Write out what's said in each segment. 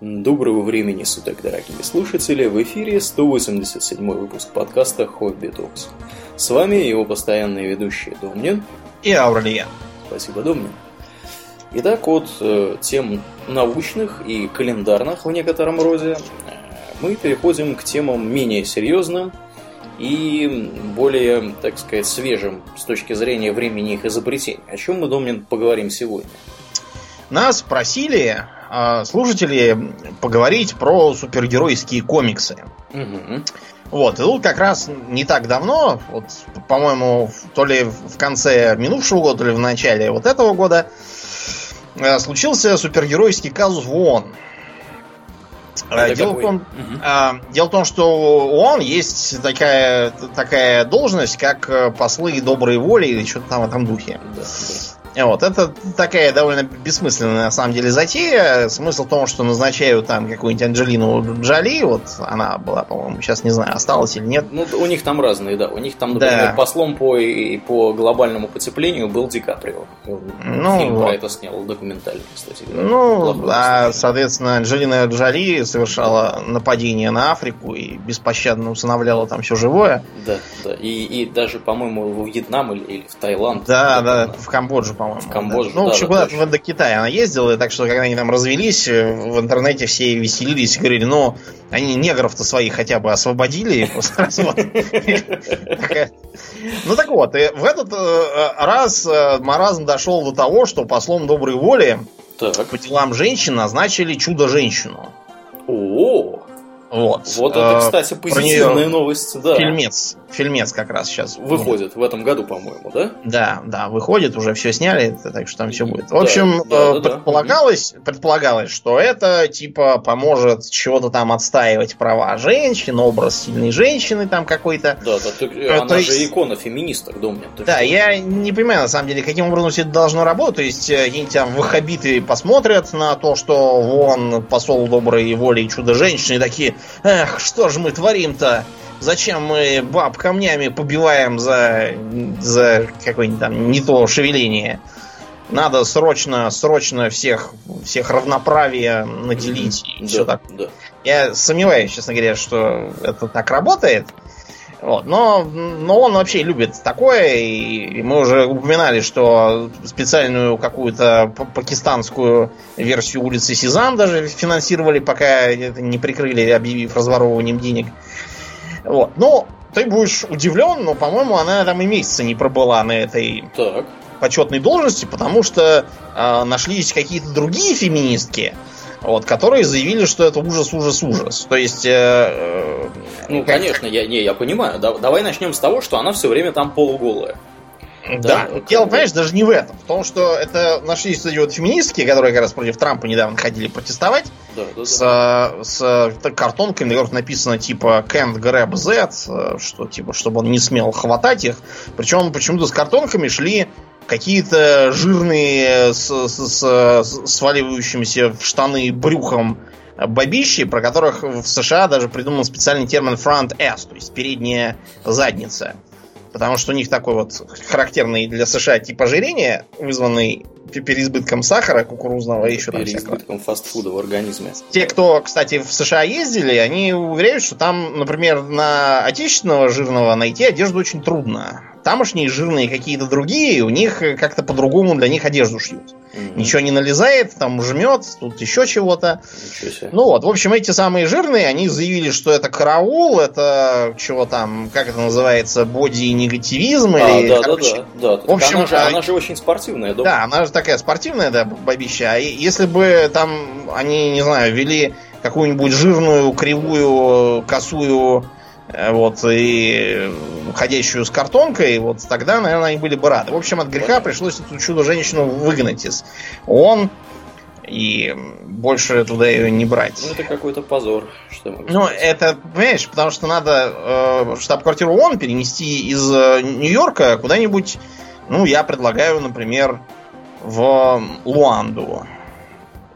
Доброго времени суток, дорогие слушатели! В эфире 187 выпуск подкаста «Хобби Токс». С вами его постоянные ведущие Домнин и Аурлиен. Спасибо, Домнин. Итак, от э, тем научных и календарных в некотором роде э, мы переходим к темам менее серьезным и более, так сказать, свежим с точки зрения времени их изобретения. О чем мы, Домнин, поговорим сегодня? Нас просили э, поговорить про супергеройские комиксы. Угу. Вот, и тут как раз не так давно, вот, по-моему, то ли в конце минувшего года, то ли в начале вот этого года, э, случился супергеройский казус в ООН. Это дело, в том, а, дело в том, что у ООН есть такая, такая должность, как э, послы доброй воли или что-то там в этом духе. Да, да. Вот, это такая довольно бессмысленная на самом деле затея. Смысл в том, что назначают там какую-нибудь Анджелину Джоли, вот она была, по-моему, сейчас не знаю, осталась или нет. Ну, у них там разные, да. У них там, например, Да. послом по, по глобальному потеплению был Ди Каприо. Он Ну, Фильм вот. про это снял, документальный, кстати говоря. Ну, а, соответственно, Анджелина Джоли совершала нападение на Африку и беспощадно усыновляла там все живое. Да, да. И, и даже, по-моему, во Вьетнам или, или в Таиланд. Да, да, в Камбоджу, по-моему. В Камбоджу, Ну, в да, общем, да, куда-то в Индокитай она ездила, и так что, когда они там развелись, э, в интернете все веселились и говорили, ну, они негров-то своих хотя бы освободили. Ну так вот, в этот э, раз э, маразм дошел до того, что послом доброй воли по делам женщин назначили чудо-женщину. О, Вот. вот это, Э, кстати, позитивная новость, да. Фильмец. Фильмец как раз сейчас. Выходит в этом году, по-моему, да? Да, да, выходит, уже все сняли, так что там все будет. В Да, общем, да, э, да, предполагалось, предполагалось, что это типа поможет чего-то там отстаивать права женщин, образ сильной женщины там какой-то. Да, да. ты- Э, она то же икона феминисток, ты Да, что? я не понимаю, на самом деле, каким образом все это должно работать. То есть, э, какие-нибудь там ваххабиты посмотрят на то, что вон посол доброй воли и чудо-женщины, и такие, эх, что же мы творим-то? Зачем мы баб камнями побиваем за, за какое-нибудь там не то шевеление? Надо срочно, срочно всех, всех равноправие наделить и Да, все так. да. Я сомневаюсь, честно говоря, что это так работает. Вот. Но, но он вообще любит такое, и мы уже упоминали, что специальную какую-то пакистанскую версию улицы Сезам даже финансировали, пока это не прикрыли, объявив разворовыванием денег. Вот. Ну, ты будешь удивлен, но, по-моему, она там и месяца не пробыла на этой Так. почетной должности, потому что э, нашлись какие-то другие феминистки, вот, которые заявили, что это ужас, ужас, ужас. То есть, э, э, Ну, конечно, я, не, я понимаю. Да- давай начнем с того, что она все время там полуголая. Да, Да, дело, понимаешь, даже не в этом. В том, что это нашлись вот эти вот феминистки, которые как раз против Трампа недавно ходили протестовать, Да, да, да. с, с так, картонками, на которых написано типа can't grab that, э, что типа, чтобы он не смел хватать их. Причем почему-то с картонками шли какие-то жирные с, с- с- с сваливающимися в штаны брюхом бабищи, про которых в США даже придуман специальный термин front S, то есть передняя задница. Потому что у них такой вот характерный для США тип ожирения, вызванный пе- переизбытком сахара кукурузного и еще там. Переизбытком фастфуда в организме. Те, кто, кстати, в США ездили, они уверяют, что там, например, на отечественного жирного найти одежду очень трудно. Тамошние жирные какие-то другие, у них э, как-то по-другому для них одежду шьют. Мгм. Ничего не налезает, там жмет, тут еще чего-то. Ну вот, в общем, эти самые жирные, они заявили, что это караул, это чего там, как это называется, боди-негативизм А, или, да, короче, да, да, да. в общем, она, же, а- она же очень спортивная, Дом. да, она же такая спортивная, да, бабища. А если бы там они, не знаю, вели какую-нибудь жирную, кривую, косую, вот, и ходящую с картонкой, вот тогда, наверное, они были бы рады. В общем, от греха пришлось эту чудо-женщину выгнать из ООН и больше туда ее не брать. Ну, это какой-то позор. Что Ну, сказать. это, понимаешь, потому что надо э, штаб-квартиру ООН перенести из э, Нью-Йорка куда-нибудь, ну, я предлагаю, например, в Луанду.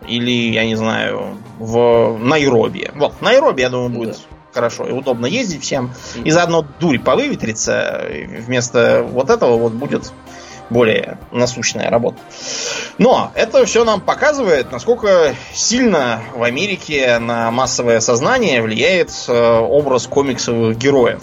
Или, я не знаю, в Найроби. Вот, Найроби, я думаю, будет. Хорошо и удобно ездить всем. И заодно дурь повыветрится. Вместо вот этого вот будет более насущная работа. Но это все нам показывает, насколько сильно в Америке на массовое сознание влияет э, образ комиксовых героев.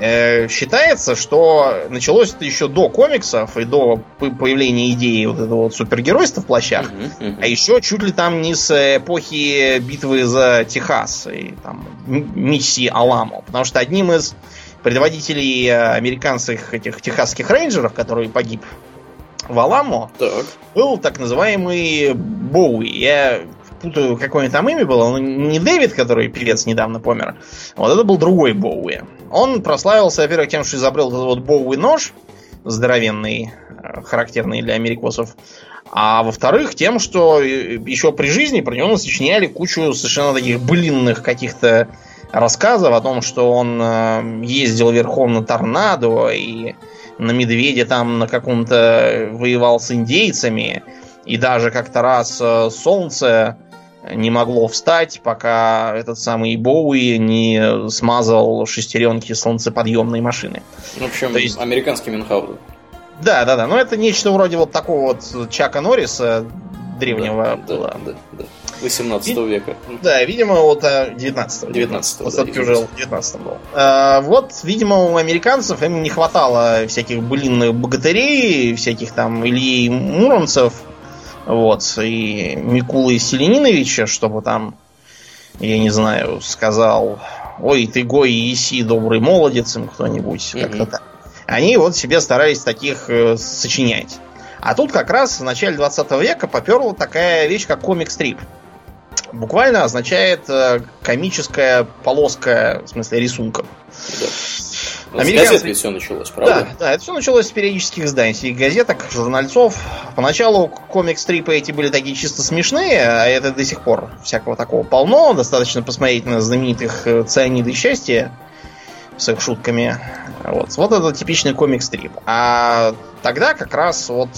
Э, считается, что началось это еще до комиксов и до появления идеи вот этого вот супергеройства в плащах, uh-huh, uh-huh. а еще чуть ли там не с эпохи битвы за Техас и там миссии Аламо. Потому что одним из предводителей э, американских этих техасских рейнджеров, который погиб в Аламо, так. был так называемый Боуи. Я путаю, какое там имя было. Он не Дэвид, который певец недавно помер. Вот это был другой Боуи. Он прославился, во-первых, тем, что изобрел этот вот Боуи нож, здоровенный, э, характерный для америкосов. А во-вторых, тем, что еще при жизни про него сочиняли кучу совершенно таких былинных каких-то рассказов о том, что он э, ездил верхом на торнадо и на медведе там на каком-то воевал с индейцами. И даже как-то раз э, солнце не могло встать, пока этот самый Боуи не смазал шестеренки солнцеподъемной машины. В общем, То есть... американский Мюнхгаузен. Да, да, да. Но это нечто вроде вот такого вот Чака Норриса древнего да, было. Да, да, да. 18 И, века. Да, видимо, вот 19 19 Вот да, уже в 19 был. А, вот, видимо, у американцев им не хватало всяких былинных богатырей, всяких там Ильи Муромцев, вот, и Микулы Селениновича, чтобы там, я не знаю, сказал, ой, ты гой еси, добрый молодец, им кто-нибудь, mm-hmm. как-то так. Они вот себе старались таких э, сочинять. А тут как раз в начале 20 века поперла такая вещь, как комик-стрип. Буквально означает э, комическая полоска, в смысле рисунков. Да. Американцы... С газет все началось, правда? Да, да, это все началось с периодических изданий, газеток, журнальцов. Поначалу комик-стрипы эти были такие чисто смешные, а это до сих пор всякого такого полно. Достаточно посмотреть на знаменитых э, цианиды счастья с их шутками. Вот, вот это типичный комик-стрип. А тогда как раз вот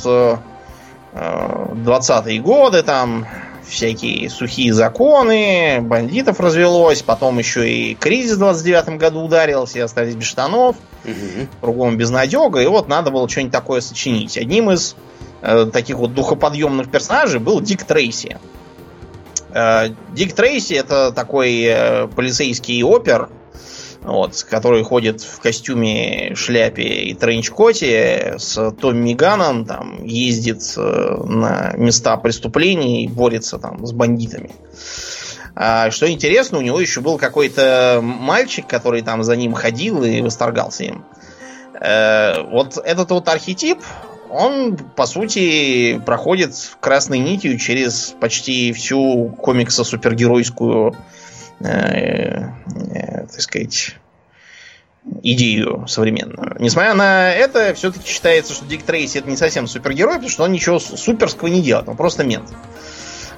20-е э, годы, там всякие сухие законы, бандитов развелось, потом еще и кризис в 29 году ударил, все остались без штанов, угу. кругом безнадега, и вот надо было что-нибудь такое сочинить. Одним из э, таких вот духоподъемных персонажей был Дик Трейси. Э, Дик Трейси это такой э, полицейский опер, вот, который ходит в костюме, шляпе и тренчкоте с Томми Ганом, там, ездит э, на места преступлений и борется там с бандитами. А, что интересно, у него еще был какой-то мальчик, который там за ним ходил и восторгался им. Э, вот этот вот архетип, он, по сути, проходит красной нитью через почти всю комиксо-супергеройскую э, э, так сказать, идею современную. Несмотря на это, все-таки считается, что Дик Трейси это не совсем супергерой, потому что он ничего суперского не делает, он просто мент.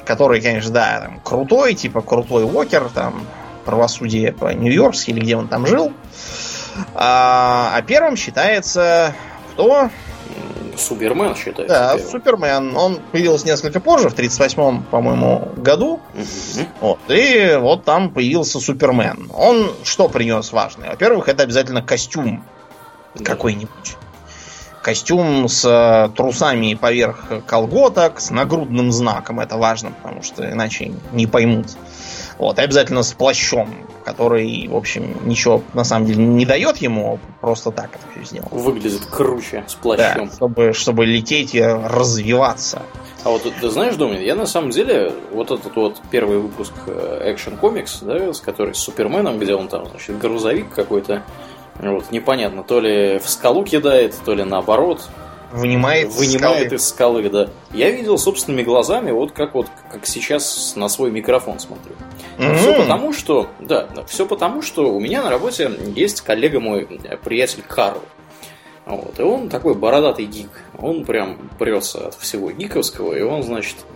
Который, конечно, да, там, крутой, типа крутой Уокер, там, правосудие по Нью-Йоркски или где он там жил. А, а первым считается кто? Супермен считается. Да, первым. Супермен. Он появился несколько позже, в 38-м, по-моему, году. Угу. Вот. И вот там появился Супермен. Он что принес важное? Во-первых, это обязательно костюм да. какой-нибудь. Костюм с э, трусами поверх колготок, с нагрудным знаком. Это важно, потому что иначе не поймут. Вот, и обязательно с плащом, который, в общем, ничего на самом деле не дает ему, просто так это все сделал. Выглядит круче с плащом. Да, чтобы, чтобы лететь и развиваться. А вот ты знаешь, Домнин, я на самом деле, вот этот вот первый выпуск э, Action Comics, да, с который с Суперменом, где он там, значит, грузовик какой-то, вот, непонятно, то ли в скалу кидает, то ли наоборот, вынимает, вынимает скалы. из скалы, да. Я видел собственными глазами, вот как вот как сейчас на свой микрофон смотрю. Mm-hmm. Все потому, что, да, все потому, что у меня на работе есть коллега мой, приятель Карл. Вот, и он такой бородатый гик. Он прям прется от всего гиковского, и он, значит, Э,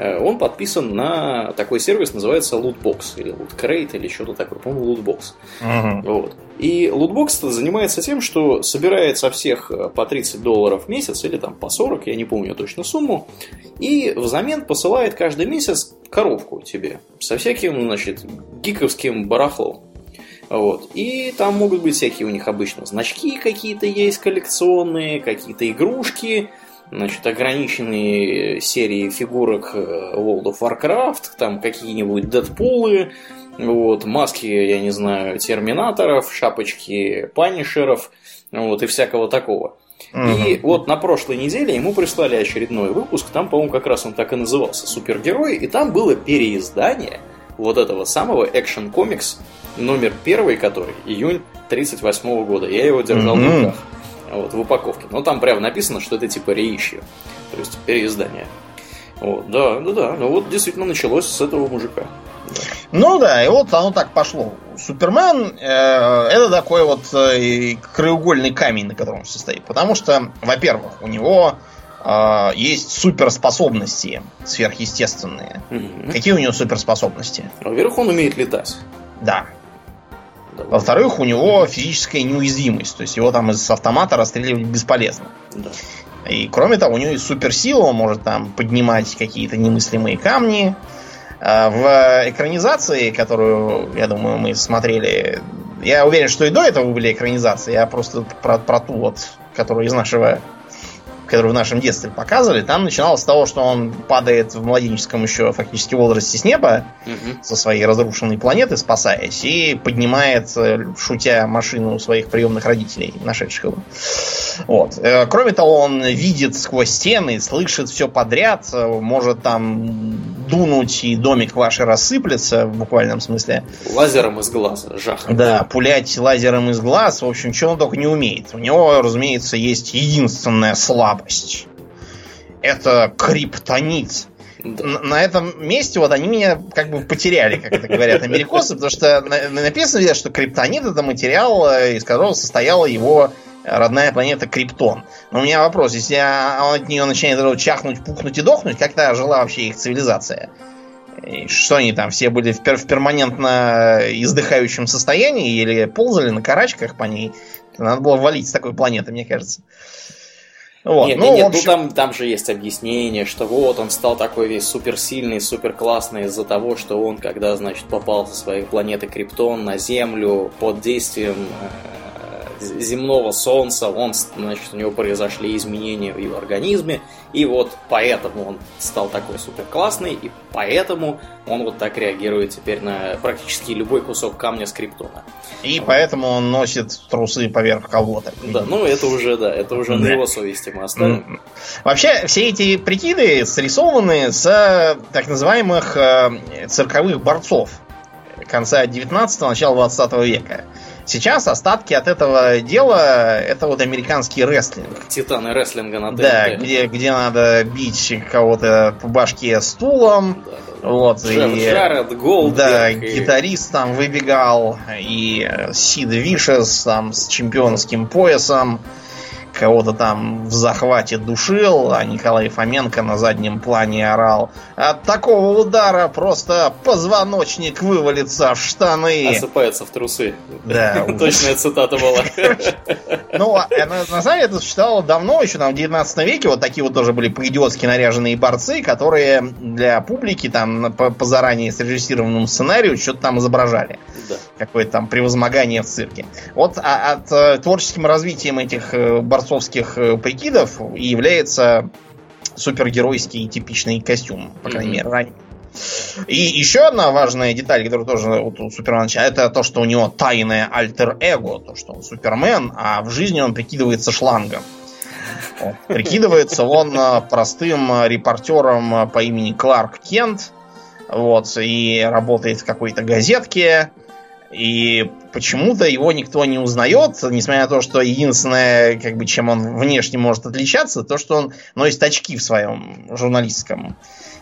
он подписан на такой сервис, называется Lootbox, или Lootcrate, или что-то такое, по-моему, Lootbox. Uh-huh. Вот. И Lootbox занимается тем, что собирает со всех э, по 30 долларов в месяц, или там по 40, я не помню точно сумму, и взамен посылает каждый месяц коробку тебе со всяким, значит, гиковским барахлом. Вот. И там могут быть всякие у них обычно значки какие-то есть коллекционные, какие-то игрушки, значит, ограниченные серии фигурок э, World of Warcraft, там какие-нибудь Дэдпулы, вот, маски, я не знаю, терминаторов, шапочки панишеров, вот, и всякого такого. И вот на прошлой неделе ему прислали очередной выпуск, там, по-моему, как раз он так и назывался, «Супергерой», и там было переиздание вот этого самого экшен комикс номер первый, который июнь 38 года. Я его держал mm-hmm. в руках, вот, в упаковке. Но там прямо написано, что это типа реищи, то есть переиздание. Вот, да, да, да. Ну вот действительно началось с этого мужика. Да. Ну да, и вот оно так пошло. Супермен э, это такой вот э, краеугольный камень, на котором он состоит. Потому что, во-первых, у него э, есть суперспособности сверхъестественные. Угу. Какие у него суперспособности? Во-первых, он умеет летать. Да. Во-вторых, у него физическая неуязвимость. То есть его там из автомата расстреливать бесполезно. Да. И кроме того, у него есть суперсила, он может там поднимать какие-то немыслимые камни. А в экранизации, которую, я думаю, мы смотрели, я уверен, что и до этого были экранизации, я просто про, про ту вот, которую из нашего которую в нашем детстве показывали, там начиналось с того, что он падает в младенческом еще фактически возрасте с неба угу. со своей разрушенной планеты, спасаясь, и поднимает, э, шутя, машину своих приемных родителей, нашедших его. Вот. Э, кроме того, он видит сквозь стены, слышит все подряд, э, может там дунуть, и домик ваш рассыплется, в буквальном смысле. Лазером из глаза, жах. Да, пулять лазером из глаз, в общем, что он только не умеет. У него, разумеется, есть единственная слабость. Это криптонит. Да. На этом месте вот они меня как бы потеряли, как это говорят америкосы, потому что написано, что криптонит это материал, э, из которого состояла его родная планета Криптон. Но у меня вопрос, если он от нее начинает чахнуть, пухнуть и дохнуть, как тогда жила вообще их цивилизация? И что они там, все были в, пер в перманентно издыхающем состоянии или ползали на карачках по ней? Надо было валить с такой планеты, мне кажется. Вот. Нет, ну, нет, общем... ну там, там же есть объяснение, что вот он стал такой весь суперсильный, суперклассный из-за того, что он, когда, значит, попал со своей планеты Криптон на Землю под действием э, земного солнца, он, значит, у него произошли изменения в его организме, и вот поэтому он стал такой супер классный, и поэтому он вот так реагирует теперь на практически любой кусок камня с криптона. И вот. поэтому он носит трусы поверх колготок. Да, ну это уже, да, это уже да. на его совести мы оставим. Вообще, все эти прикиды срисованы с так называемых э, цирковых борцов конца 19-го, начала 20 века. Сейчас остатки от этого дела это вот американский рестлинг. Титаны рестлинга на ТНТ. Да, где, где надо бить кого-то по башке стулом. Да, да, да. Вот, Джефф и, Джаред, Голдберг. Да, и... гитарист там выбегал, и Сид Вишес там с чемпионским поясом кого-то там в захвате душил, а Николай Фоменко на заднем плане орал. От такого удара просто позвоночник вывалится в штаны. Осыпается в трусы. Да. Точная цитата была. Ну, а, э, на самом деле это существовало давно, еще там в 19 веке. Вот такие вот тоже были по-идиотски наряженные борцы, которые для публики там по, заранее срежиссированному сценарию что-то там изображали. Какое-то там превозмогание в цирке. Вот а, от э, творческим развитием этих э, борцов борцовских э, прикидов и является супергеройский типичный костюм, по крайней mm-hmm. мере, ранее. И еще одна важная деталь, которая тоже вот у Супермена это то, что у него тайное альтер-эго, то, что он Супермен, а в жизни он прикидывается шлангом. Вот. Прикидывается он э, простым репортером по имени Кларк Кент, вот, и работает в какой-то газетке, и почему-то его никто не узнает, несмотря на то, что единственное, как бы, чем он внешне может отличаться, то, что он носит очки в своем журналистском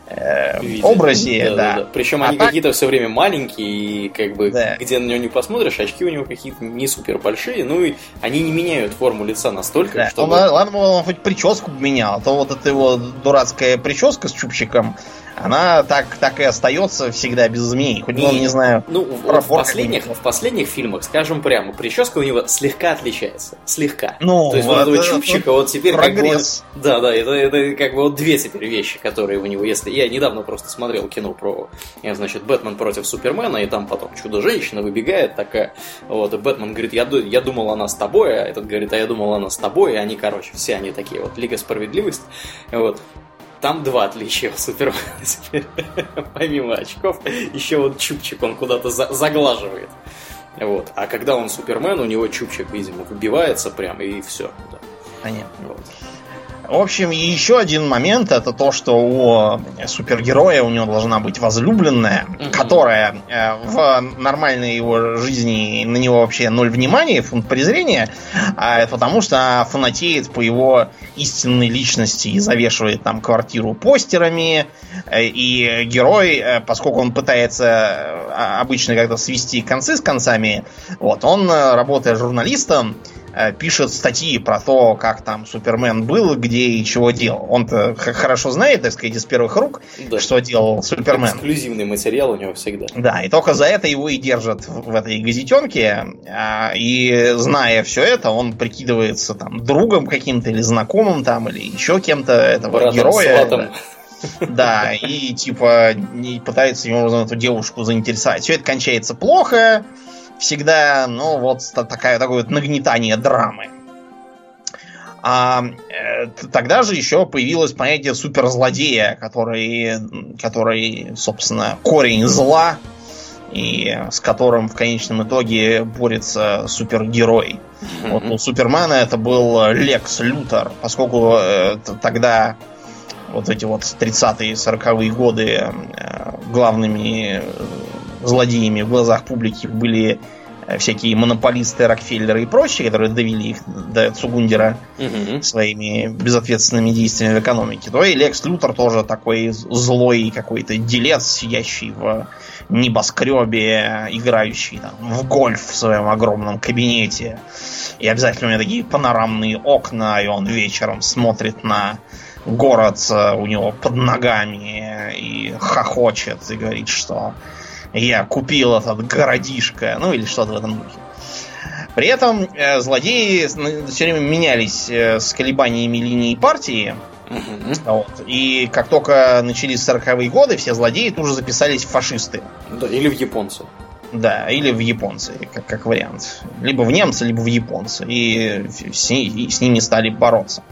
э, образе. Да, да. Да, да. Причем а они так... какие-то все время маленькие, и как бы да. где на него не посмотришь, очки у него какие-то не супер большие, ну и они не меняют форму лица настолько, да. чтобы... Он, ладно, он хоть прическу менял, а то вот эта его дурацкая прическа с чубчиком, она так, так и остается всегда без изменений. Хоть, ну, не знаю, Ну, в, в последних, в последних фильмах, скажем прямо, прическа у него слегка отличается. Слегка. Ну, То есть вот это- этого чубчика вот теперь как бы... прогресс. Да, да, это, это как бы вот две теперь вещи, которые у него, если... Я недавно просто смотрел кино про, я, значит, Бэтмен против Супермена, и там потом чудо-женщина выбегает такая, вот, и Бэтмен говорит, я, я думал, она с тобой, а этот говорит, а я думал, она с тобой, и они, короче, все они такие вот, Лига Справедливости, вот. Там два отличия у Супермена теперь. Помимо очков, еще вот чубчик он куда-то за- заглаживает. Вот. А когда он Супермен, у него чубчик, видимо, выбивается прям, и все. Понятно. Вот. В общем, еще один момент это то, что у супергероя у него должна быть возлюбленная, Мгм. которая э, в нормальной его жизни на него вообще ноль внимания, фунт презрения, а это потому что она фанатеет по его истинной личности и завешивает там квартиру постерами. Э, И герой, э, поскольку он пытается э, обычно как-то свести концы с концами, вот, он, э, работая журналистом, э, пишет статьи про то, как там Супермен был, где и чего делал. Он-то х- хорошо знает, так сказать, из первых рук, Да. что делал Супермен. Эксклюзивный материал у него всегда. Да, и только за это его и держат в этой газетенке. а, И зная все это, он прикидывается там другом каким-то или знакомым там, или еще кем-то этого Братом, героя. сватом. Да, и типа не пытается таким образом эту девушку заинтересовать. Все это кончается плохо, всегда, ну вот та- такая, такое вот нагнетание драмы. А э, тогда же еще появилось понятие суперзлодея, который, который, собственно, корень зла, и с которым в конечном итоге борется супергерой. Вот у Супермена это был Лекс Лютер, поскольку э, тогда вот эти вот 30-е, 40-е годы э, главными э, злодеями в глазах публики были э, всякие монополисты, Рокфеллеры и прочие, которые довели их до Цугундера Мгм. своими безответственными действиями в экономике, то и Лекс Лютер тоже такой злой какой-то делец, сидящий в небоскребе, играющий там, в гольф в своем огромном кабинете. И обязательно у него такие панорамные окна, и он вечером смотрит на город э, у него под ногами и хохочет и говорит, что я купил этот городишко, ну или что-то в этом духе. При этом э, злодеи все время менялись э, с колебаниями линии партии. Мгм. Вот. И как только начались 40-е годы, все злодеи тут же записались в фашисты. Да, или в японцы. Да, или в японцы, как, как вариант. Либо в немцы, либо в японцы. И с, и с ними стали бороться.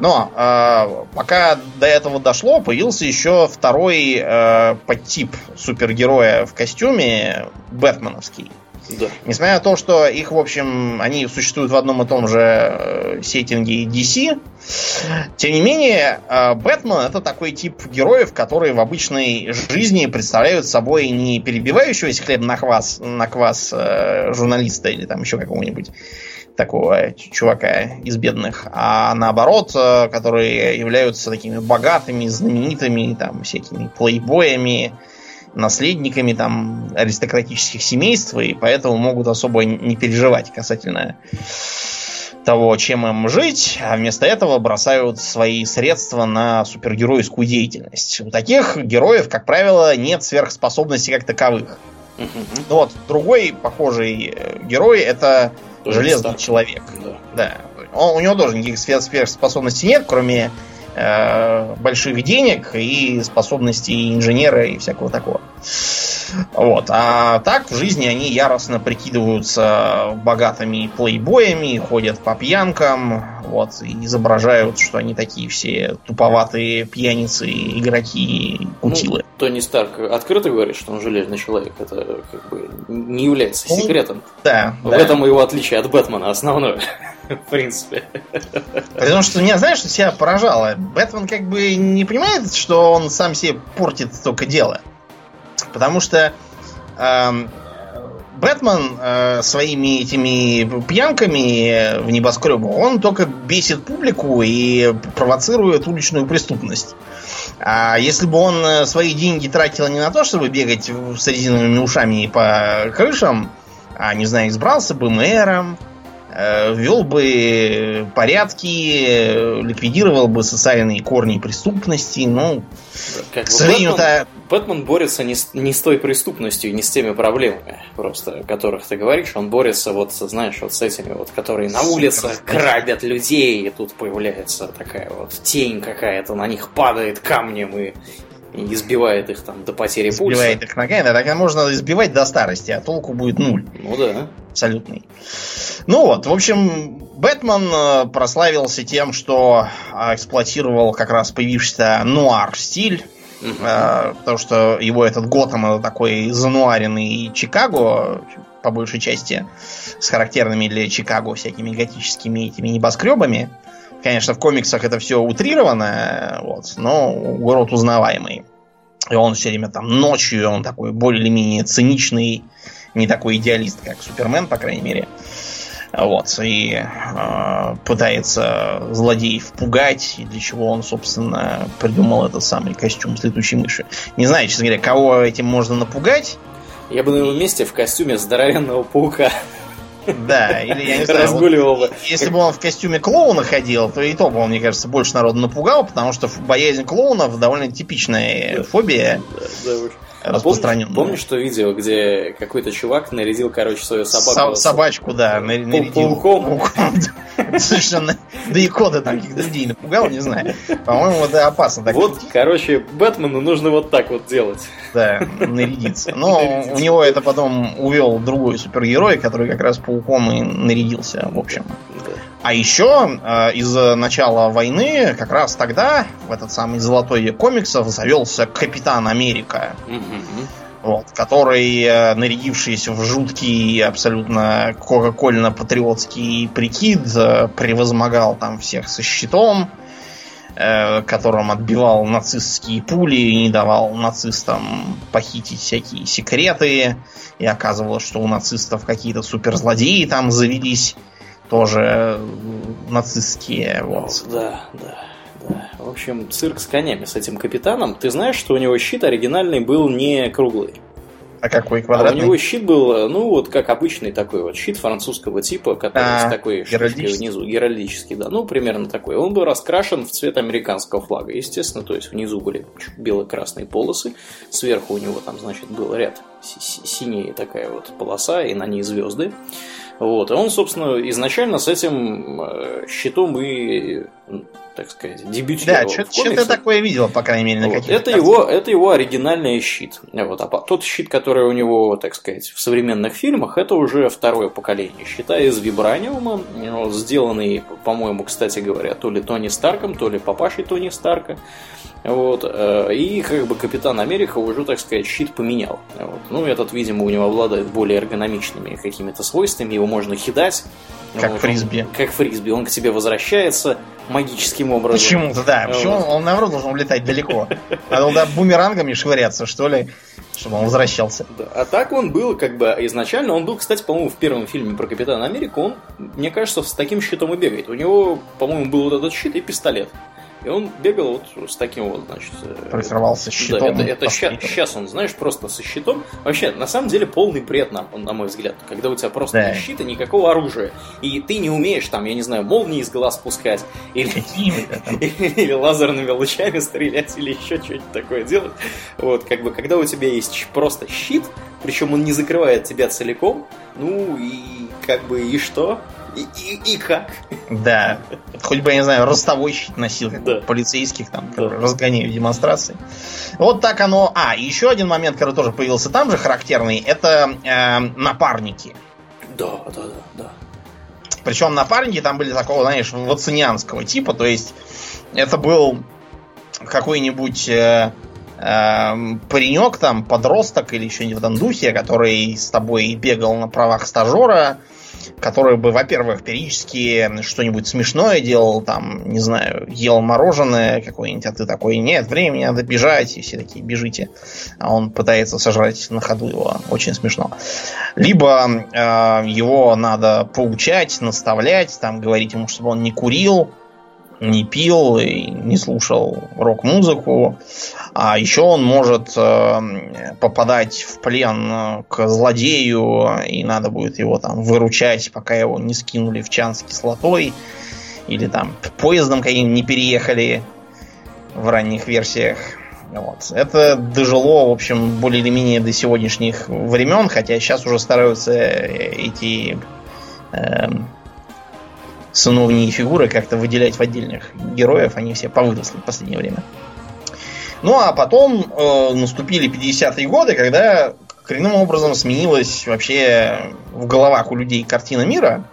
Но э, пока до этого дошло, появился еще второй э, подтип супергероя в костюме, бэтменовский. Да. Несмотря на то, что их, в общем, они существуют в одном и том же э, сеттинге DC, тем не менее, э, Бэтмен это такой тип героев, которые в обычной жизни представляют собой не перебивающегося хлеб на квас, на квас э, журналиста или там еще какого-нибудь такого чувака из бедных, а наоборот, э, которые являются такими богатыми, знаменитыми, там, всякими плейбоями, наследниками там аристократических семейств, и поэтому могут особо не переживать касательно того, чем им жить, а вместо этого бросают свои средства на супергеройскую деятельность. У таких героев, как правило, нет сверхспособностей как таковых. Ну вот, другой похожий э, герой это Железный Старк. человек. Да. Да. Он, у него тоже никаких сверх- сверхспособностей нет, кроме э, больших денег и способностей инженера и всякого такого. Вот. А так в жизни они яростно прикидываются богатыми плейбоями, ходят по пьянкам, вот, и изображают, что они такие все туповатые пьяницы, игроки, кутилы. Ну, Тони Старк открыто говорит, что он железный человек. Это как бы не является Ну, секретом. да, В да. этом его отличие от Бэтмена основное. В принципе. Потому что меня, знаешь, что тебя поражало? Бэтмен как бы не понимает, что он сам себе портит только дело. Потому что эм, Бэтмен э, своими этими пьянками в небоскребу, он только бесит публику и провоцирует уличную преступность. А если бы он э, свои деньги тратил не на то, чтобы бегать с резиновыми ушами по крышам, а, не знаю, избрался бы мэром, э, ввел бы порядки, ликвидировал бы социальные корни преступности. Ну, как к сожалению-то... Бэтмен борется не с, не с той преступностью, не с теми проблемами, просто, о которых ты говоришь. Он борется, вот, знаешь, вот с этими вот, которые на улице грабят людей, и тут появляется такая вот тень какая-то, на них падает камнем и и избивает их там до потери избивает пульса. Избивает их ногами, да, так можно избивать до старости, а толку будет нуль. Ну да. Абсолютный. Ну вот, в общем, Бэтмен э, прославился тем, что э, эксплуатировал как раз появившийся нуар стиль. Угу. Потому что его этот Готэм это такой зануаренный Чикаго, по большей части, с характерными для Чикаго всякими готическими этими небоскребами. Конечно, в комиксах это все утрировано, вот, но город узнаваемый. И он все время там ночью, он такой более-менее циничный, не такой идеалист, как Супермен, по крайней мере. Вот, и э, пытается злодеев пугать, и для чего он, собственно, придумал этот самый костюм с летучей мыши. Не знаю, честно говоря, кого этим можно напугать. Я бы на его месте в костюме здоровенного паука. Да, или я не знаю, Разгуливал вот, бы. Если бы он в костюме клоуна ходил, то и то бы он, мне кажется, больше народу напугал, потому что боязнь клоунов довольно типичная фобия. Да, да, распространенная. А помнишь, помнишь то видео, где какой-то чувак нарядил, короче, свою собаку? Со- собачку, да, нарядил. Пауком. Совершенно. Да и кода там каких-то людей напугал, не знаю. По-моему, это опасно. Так вот, короче, Бэтмену нужно вот так вот делать. Да, нарядиться. Но у него это потом увел другой супергерой, который как раз пауком и нарядился, в общем. А еще э, из начала войны, как раз тогда, в этот самый золотой век комиксов, завелся Капитан Америка. Вот, который, э, нарядившись в жуткий, абсолютно кока-кольно-патриотский прикид, э, превозмогал там всех со щитом, э, которым отбивал нацистские пули и не давал нацистам похитить всякие секреты. И оказывалось, что у нацистов какие-то суперзлодеи там завелись тоже нацистские. Вот. Да, да, да. В общем, цирк с конями с этим капитаном. Ты знаешь, что у него щит оригинальный был не круглый. А какой квадратный? А у него щит был, ну вот как обычный такой вот щит французского типа, который а, с такой шишкой внизу, геральдический, да, ну примерно такой. Он был раскрашен в цвет американского флага, естественно, то есть внизу были бело-красные полосы, сверху у него там, значит, был ряд синяя такая вот полоса, и на ней звезды. Вот. И он, собственно, изначально с этим э, щитом и, так сказать, дебютировал. Да, что-то такое видел, по крайней мере, на вот. это его, это его оригинальный щит. Вот. А тот щит, который у него, так сказать, в современных фильмах, это уже второе поколение щита из вибраниума, вот, сделанный, по-моему, кстати говоря, то ли Тони Старком, то ли папашей Тони Старка. Вот, э, и как бы Капитан Америка уже, так сказать, щит поменял. Вот. Ну, этот, видимо, у него обладает более эргономичными какими-то свойствами, его можно кидать. Как вот, фрисби. Он, как фрисби. Он к тебе возвращается магическим образом. Почему-то, да. Вот. Почему он, он, наоборот, должен улетать далеко? Надо туда бумерангами швыряться, что ли, чтобы он возвращался. Да. А так он был, как бы, изначально, он был, кстати, по-моему, в первом фильме про Капитана Америку, он, мне кажется, с таким щитом и бегает. У него, по-моему, был вот этот щит и пистолет. И он бегал вот с таким вот, значит... Прикрывался щитом. Да, это, это ща, сейчас он, знаешь, просто со щитом. Вообще, на самом деле, полный бред, на, на мой взгляд. Когда у тебя просто да. щит и никакого оружия. И ты не умеешь там, я не знаю, молнии из глаз пускать. Или, или лазерными лучами стрелять, или еще что-нибудь такое делать. Вот, как бы, когда у тебя есть просто щит, причем он не закрывает тебя целиком, ну и как бы и что? И, и, и как? Да. Хоть бы, я не знаю, ростовой щит носил, как да. полицейских там, да. разгоняют демонстрации. Вот так оно. А, еще один момент, который тоже появился там же характерный, это э, напарники. Да, да, да, да. Причем напарники там были такого, знаешь, вацинианского типа, то есть это был какой-нибудь э, э, паренек, там, подросток или еще не в этом духе, который с тобой бегал на правах стажера, который бы, во-первых, периодически что-нибудь смешное делал, там, не знаю, ел мороженое какое-нибудь, а ты такой, нет, времени, надо бежать, и все такие, бежите. А он пытается сожрать на ходу его. Очень смешно. Либо э, его надо поучать, наставлять, там, говорить ему, чтобы он не курил, не пил и не слушал рок-музыку. А еще он может э, попадать в плен э, к злодею, и надо будет его там выручать, пока его не скинули в чан с кислотой, или там поездом каким не переехали в ранних версиях. Вот. Это дожило, в общем, более или менее до сегодняшних времен, хотя сейчас уже стараются эти э, сыновние фигуры как-то выделять в отдельных героев. Они все повыросли в последнее время. Ну а потом э, наступили 50-е годы, когда коренным образом сменилась вообще в головах у людей картина мира.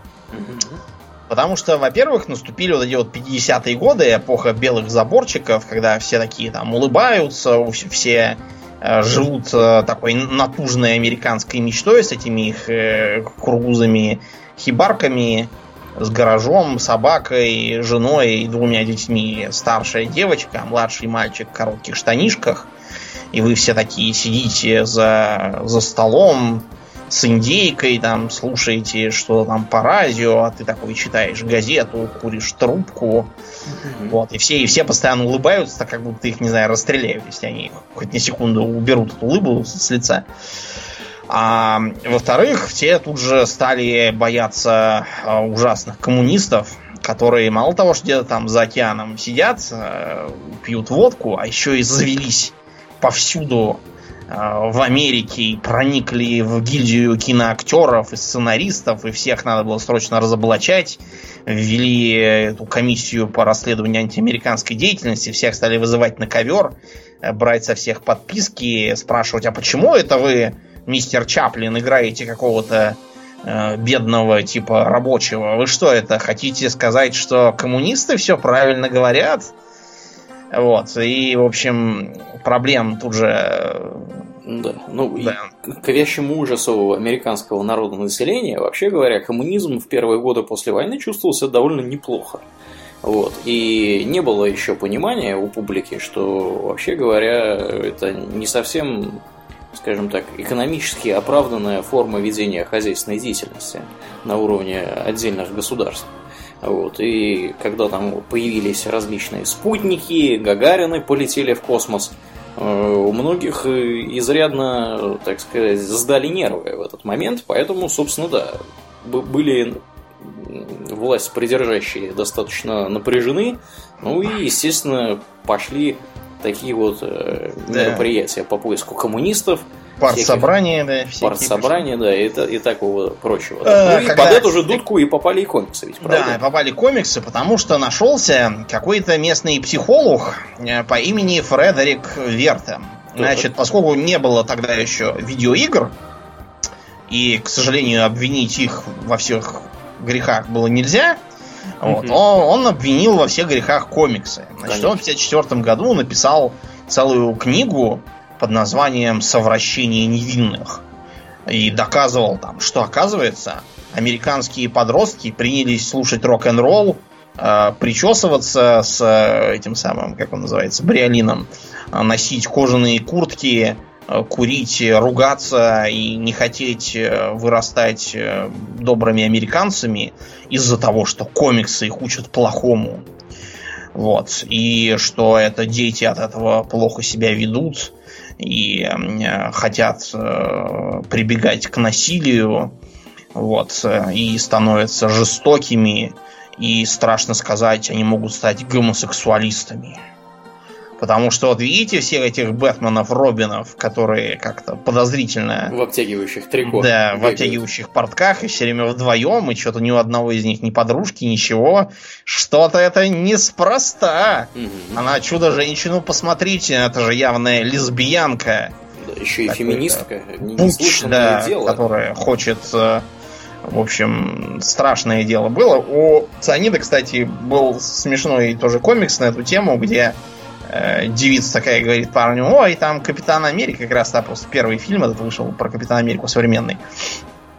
Потому что, во-первых, наступили вот эти вот 50-е годы, эпоха белых заборчиков, когда все такие там улыбаются, все э, живут э, такой натужной американской мечтой с этими их э, крузами, хибарками, с гаражом, собакой, женой и двумя детьми. Старшая девочка, младший мальчик в коротких штанишках. И вы все такие сидите за, за столом с индейкой, там слушаете что там по радио, а ты такой читаешь газету, куришь трубку. Mm-hmm. Вот, и все, и все постоянно улыбаются, так как будто их, не знаю, расстреляют, если они хоть на секунду уберут эту улыбу с лица. А во-вторых, все тут же стали бояться а, ужасных коммунистов, которые мало того, что где-то там за океаном сидят, а, пьют водку, а еще и завелись повсюду а, в Америке и проникли в гильдию киноактеров и сценаристов, и всех надо было срочно разоблачать. Ввели эту комиссию по расследованию антиамериканской деятельности, всех стали вызывать на ковер, брать со всех подписки, спрашивать, а почему это вы мистер Чаплин, играете какого-то э, бедного типа рабочего. Вы что это, хотите сказать, что коммунисты все правильно говорят? Вот, и, в общем, проблем тут же... Э, да, ну, да. к вящему ужасу американского народного населения, вообще говоря, коммунизм в первые годы после войны чувствовался довольно неплохо. Вот. И не было еще понимания у публики, что, вообще говоря, это не совсем скажем так, экономически оправданная форма ведения хозяйственной деятельности на уровне отдельных государств. Вот. И когда там появились различные спутники, Гагарины полетели в космос, э, у многих изрядно, так сказать, сдали нервы в этот момент, поэтому, собственно, да, были власть придержащие достаточно напряжены, ну и, естественно, пошли такие вот э, да. мероприятия по поиску коммунистов. Партсобрания, да. Партсобрания, да, и, и такого прочего. А, ну и под эту же дудку и попали и комиксы, ведь, правда? Да, попали комиксы, потому что нашелся какой-то местный психолог э, по имени Фредерик Верта. Значит, поскольку не было тогда еще видеоигр, и, к сожалению, обвинить их во всех грехах было нельзя, вот. Mm-hmm. Он, он обвинил во всех грехах комиксы. Значит, Конечно. он в 1954 году написал целую книгу под названием «Совращение невинных». И доказывал там, что оказывается, американские подростки принялись слушать рок-н-ролл, э, причесываться с э, этим самым, как он называется, бриолином, э, носить кожаные куртки, курить, ругаться и не хотеть э, вырастать э, добрыми американцами из-за того, что комиксы их учат плохому. Вот. И что это дети от этого плохо себя ведут и хотят прибегать к насилию, вот, и становятся жестокими, и страшно сказать, они могут стать гомосексуалистами. Потому что вот видите всех этих Бэтменов, Робинов, которые как-то подозрительно... В обтягивающих трико. Да, бегают. в обтягивающих портках, и все время вдвоем, и что-то ни у одного из них ни подружки, ничего. Что-то это неспроста. Угу. Она чудо-женщину, посмотрите, это же явная лесбиянка. Да, еще и феминистка. Пуч, да, дело. которая хочет э, в общем, страшное дело было. У Цианида, кстати, был смешной тоже комикс на эту тему, где э, девица такая говорит парню, ой, там Капитан Америка, как раз там просто первый фильм этот вышел про Капитана Америку современный.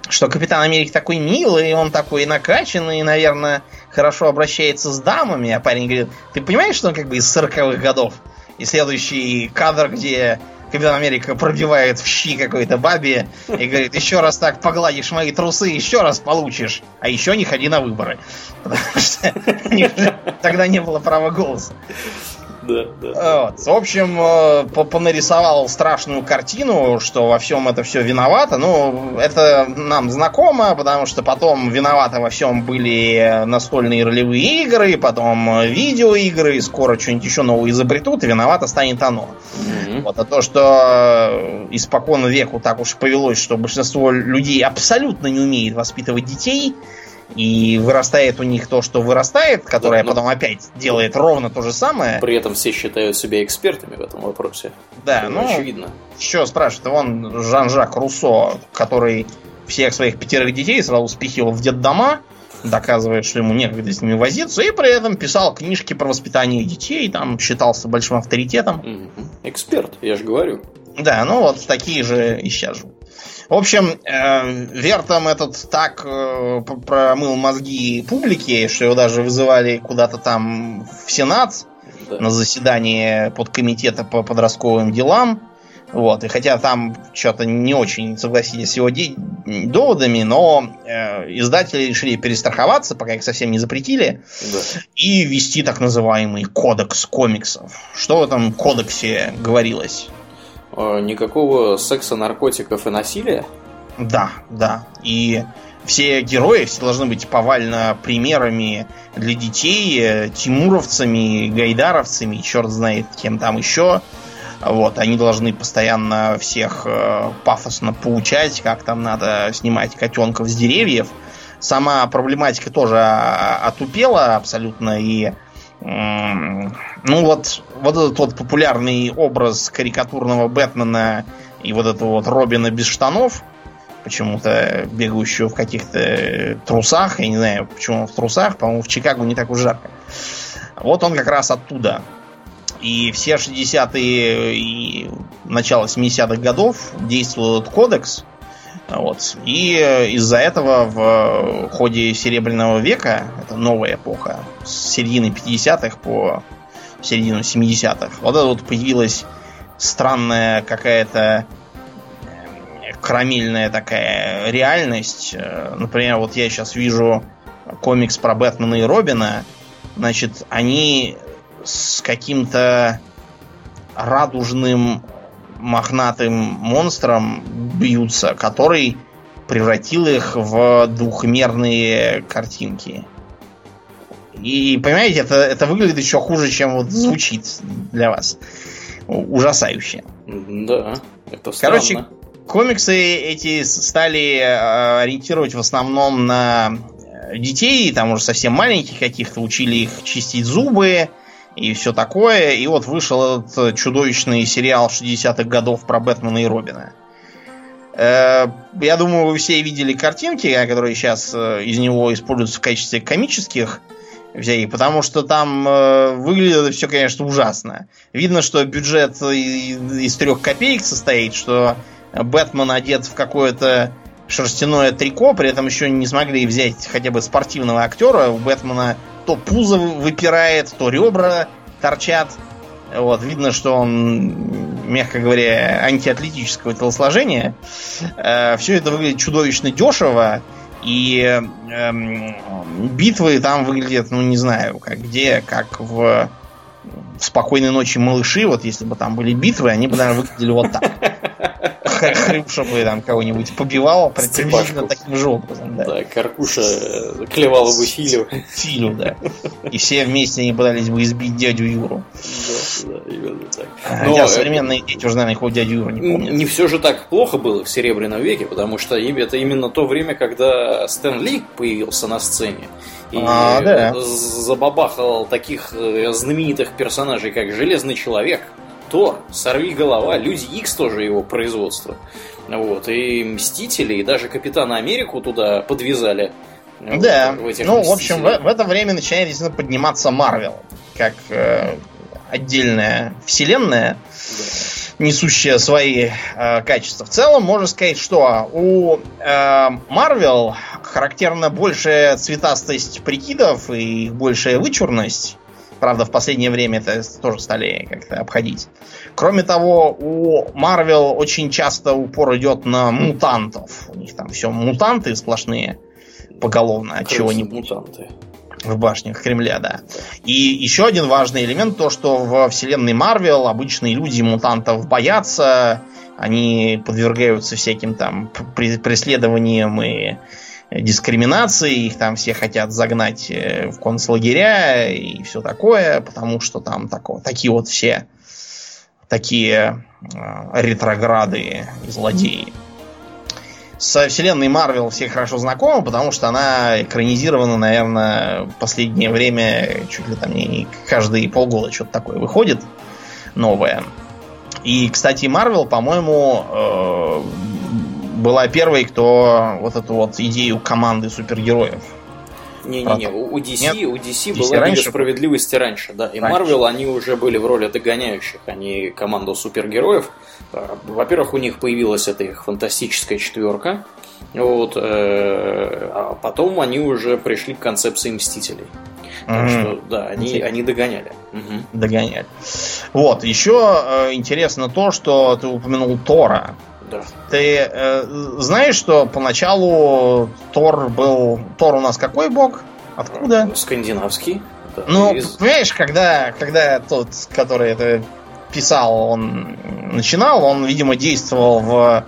Что Капитан Америка такой милый, он такой накачанный, наверное, хорошо обращается с дамами. А парень говорит, ты понимаешь, что он как бы из 40-х годов? И следующий кадр, где Капитан Америка пробивает в щи какой-то бабе и говорит, еще раз так погладишь мои трусы, еще раз получишь. А еще не ходи на выборы. Потому что тогда не было права голоса. Да, да. Вот. В общем, э, понарисовал страшную картину, что во всем это все виновато. Ну, это нам знакомо, потому что потом виноваты во всем были настольные ролевые игры, потом видеоигры, скоро что-нибудь еще новое изобретут, и виновато станет оно. Mm-hmm. Вот, а то, что испокон веку так уж повелось, что большинство людей абсолютно не умеет воспитывать детей, и вырастает у них то, что вырастает, которое да, потом опять делает ровно то же самое. При этом все считают себя экспертами в этом вопросе. Да, Это ну, очевидно. Еще спрашивает, вон Жан-Жак Руссо, который всех своих пятерых детей сразу спихивал в детдома, доказывает, что ему некогда с ними возиться, и при этом писал книжки про воспитание детей, там считался большим авторитетом. Эксперт, я же говорю. Да, ну вот такие же и сейчас живут. В общем, э, Вертом этот так э, промыл мозги публики, что его даже вызывали куда-то там в Сенат да. на заседание подкомитета по подростковым делам. Вот, и хотя там что-то не очень согласились с его доводами, но э, издатели решили перестраховаться, пока их совсем не запретили, да. и вести так называемый кодекс комиксов. Что в этом кодексе говорилось? Э, никакого секса, наркотиков и насилия? Да, да. И все герои все должны быть повально примерами для детей, э, тимуровцами, гайдаровцами, черт знает кем там еще. Вот, они должны постоянно всех э, пафосно поучать, как там надо снимать котенков с деревьев. Сама проблематика тоже отупела абсолютно, и ну вот, вот этот вот популярный образ карикатурного Бэтмена и вот этого вот Робина без штанов, почему-то бегающего в каких-то трусах, я не знаю, почему он в трусах, по-моему, в Чикаго не так уж жарко. Вот он как раз оттуда. И все 60-е и начало 70-х годов действовал этот кодекс – вот. И из-за этого в ходе Серебряного века, это новая эпоха, с середины 50-х по середину 70-х, вот это вот появилась странная какая-то э, карамельная такая реальность. Э, например, вот я сейчас вижу комикс про Бэтмена и Робина. Значит, они с каким-то радужным мохнатым монстром бьются, который превратил их в двухмерные картинки. И понимаете, это, это выглядит еще хуже, чем вот звучит для вас. Ужасающе. Да, это странно. Короче, комиксы эти стали э, ориентировать в основном на детей, там уже совсем маленьких каких-то, учили их чистить зубы, и все такое. И вот вышел этот чудовищный сериал 60-х годов про Бэтмена и Робина. Э, я думаю, вы все видели картинки, которые сейчас э, из него используются в качестве комических всяких, потому что там э, выглядит все, конечно, ужасно. Видно, что бюджет из трех копеек состоит, что Бэтмен одет в какое-то шерстяное трико, при этом еще не смогли взять хотя бы спортивного актера. У Бэтмена то пузо выпирает, то ребра торчат. Вот, видно, что он, мягко говоря, антиатлетического телосложения. Э, все это выглядит чудовищно дешево. И э, битвы там выглядят, ну не знаю, как где, как в, в спокойной ночи малыши. Вот если бы там были битвы, они бы, наверное, выглядели вот так. Хрюша бы там кого-нибудь побивал приблизительно таким же образом. Да, да Каркуша э, клевала бы Филю. Филю, да. И все вместе они пытались бы избить дядю Юру. Да, да, именно так. А, Но Хотя э, современные дети уже, наверное, их дядю Юру не помнят. Не все же так плохо было в Серебряном веке, потому что это именно то время, когда Стэн Ли появился на сцене. И а, да. забабахал таких э, знаменитых персонажей, как Железный Человек, Тор, Сорви голова, Люди Икс тоже его производство. Вот, и Мстители, и даже Капитана Америку туда подвязали. Да, вот, в ну, в общем, в, в это время начинает действительно подниматься Марвел, как э, отдельная вселенная, да. несущая свои э, качества. В целом, можно сказать, что у Марвел э, характерна большая цветастость прикидов и большая вычурность Правда, в последнее время это тоже стали как-то обходить. Кроме того, у Марвел очень часто упор идет на мутантов. У них там все мутанты сплошные поголовно, от чего не мутанты. В башнях Кремля, да. И еще один важный элемент, то, что во вселенной Марвел обычные люди мутантов боятся, они подвергаются всяким там преследованиям и дискриминации, их там все хотят загнать э, в концлагеря и все такое, потому что там тако, такие вот все такие э, ретрограды и злодеи. Со вселенной Марвел все хорошо знакомы, потому что она экранизирована, наверное, в последнее время чуть ли там не каждые полгода что-то такое выходит новое. И, кстати, Марвел, по-моему, э, была первой, кто вот эту вот идею команды супергероев. Не-не-не, у DC, Нет? у DC, DC была раньше? Лига Справедливости раньше, да. И Марвел, они уже были в роли догоняющих, они команду супергероев. А, во-первых, у них появилась эта их фантастическая четверка. Вот, э, а потом они уже пришли к концепции Мстителей. Так mm-hmm. что, да, они, они догоняли. Угу. Догоняли. Вот, еще э, интересно то, что ты упомянул Тора. Да. Ты э, знаешь, что поначалу Тор был... Тор у нас какой бог? Откуда? Скандинавский. Да, ну, из... понимаешь, когда, когда тот, который это писал, он начинал, он, видимо, действовал в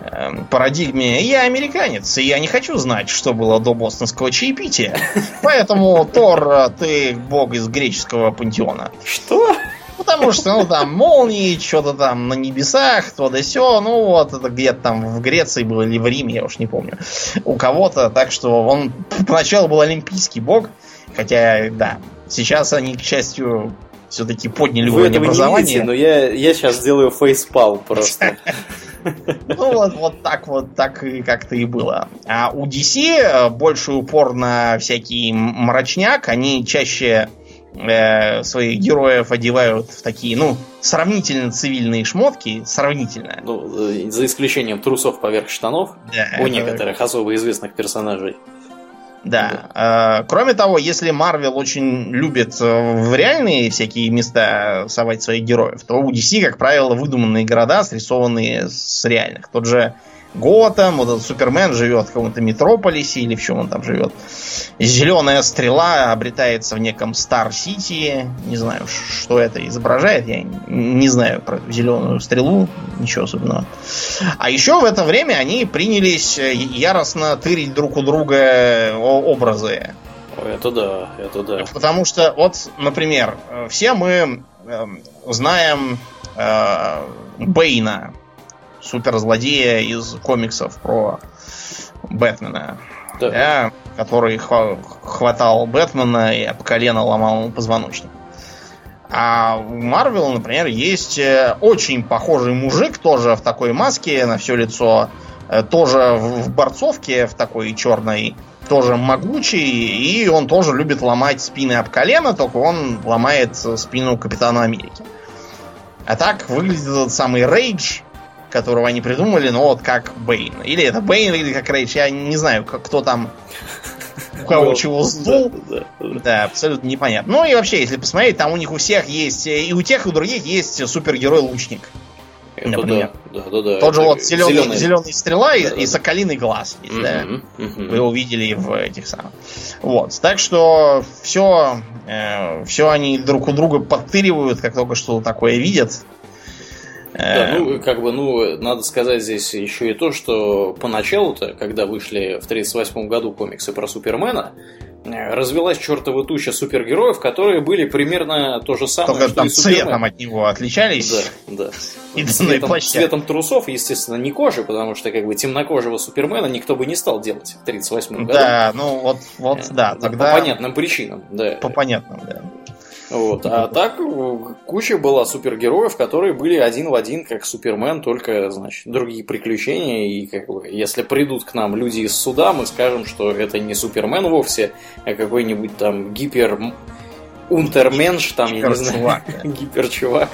э, парадигме «я американец, и я не хочу знать, что было до бостонского чаепития». Поэтому Тор, ты бог из греческого пантеона. Что? Потому что, ну, там, молнии, что-то там на небесах, то да все, ну, вот, это где-то там в Греции было или в Риме, я уж не помню, у кого-то, так что он поначалу был олимпийский бог, хотя, да, сейчас они, к счастью, все-таки подняли Вы уровень образования. Видите, но я, я сейчас сделаю фейспал просто. Ну вот, вот так вот, так и как-то и было. А у DC э, больше упор на всякий мрачняк, они чаще э, своих героев одевают в такие, ну, сравнительно цивильные шмотки, сравнительно. Ну, э, за исключением трусов поверх штанов да, у это... некоторых особо известных персонажей. Да. да. Э, кроме того, если Марвел очень любит в реальные всякие места совать своих героев, то у DC, как правило, выдуманные города, срисованные с реальных. Тот же Готэм, вот этот Супермен живет в каком-то метрополисе или в чем он там живет. Зеленая стрела обретается в неком Стар-Сити. Не знаю, что это изображает. Я не знаю про зеленую стрелу. Ничего особенного. А еще в это время они принялись э, яростно тырить друг у друга образы. Это да, это да. Потому что, вот, например, э, все мы э, знаем э, Бейна, суперзлодея из комиксов про Бэтмена. Да. Да, который хватал Бэтмена и об колено ломал ему позвоночник. А у Марвел, например, есть э, очень похожий мужик, тоже в такой маске на все лицо, э, тоже в борцовке в такой черной, тоже могучий, и он тоже любит ломать спины об колено, только он ломает спину Капитана Америки. А так выглядит этот самый Рейдж, которого они придумали, но вот как Бейн. Или это Бейн, или как Рейдж. Я не знаю, кто там у кого ну, чего сдул. Да, да, да. да, абсолютно непонятно. Ну и вообще, если посмотреть, там у них у всех есть, и у тех, и у других есть супергерой-лучник. Например. Да, да, да. Тот же вот зеленый, зеленый... зеленый стрела и, да, и соколиный глаз. Есть, угу, да? угу. Вы увидели в этих самых. Вот. Так что все, э, все они друг у друга подтыривают, как только что такое видят. Да, ну, как бы, ну, надо сказать здесь еще и то, что поначалу-то, когда вышли в 1938 году комиксы про Супермена, э, развелась чертова туча супергероев, которые были примерно то же самое, Только что там и цветом от него отличались. Да, да. И цветом, цветом трусов, естественно, не кожи, потому что как бы темнокожего Супермена никто бы не стал делать в 1938 году. Да, ну вот, вот э, да, тогда... По понятным причинам, да. По понятным, да. Вот. А так куча была супергероев, которые были один в один, как Супермен, только, значит, другие приключения. И как бы, если придут к нам люди из суда, мы скажем, что это не Супермен вовсе, а какой-нибудь там гипер Унтерменш, там, я не знаю, гиперчувак.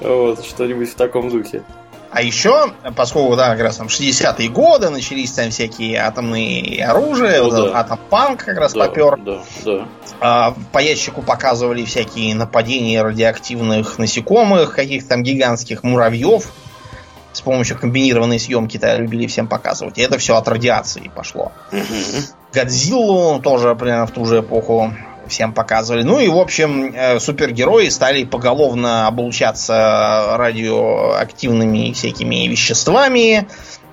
Вот, что-нибудь в таком духе. А еще, поскольку, да, как раз там 60-е годы начались там всякие атомные оружия, Ну вот да. атом-панк как раз Да, попер. Да, да. А, по ящику показывали всякие нападения радиоактивных насекомых, каких-то там гигантских муравьев. С помощью комбинированной съемки-то любили всем показывать. И это все от радиации пошло. Годзиллу тоже примерно в ту же эпоху всем показывали. Ну и, в общем, э, супергерои стали поголовно облучаться радиоактивными всякими веществами.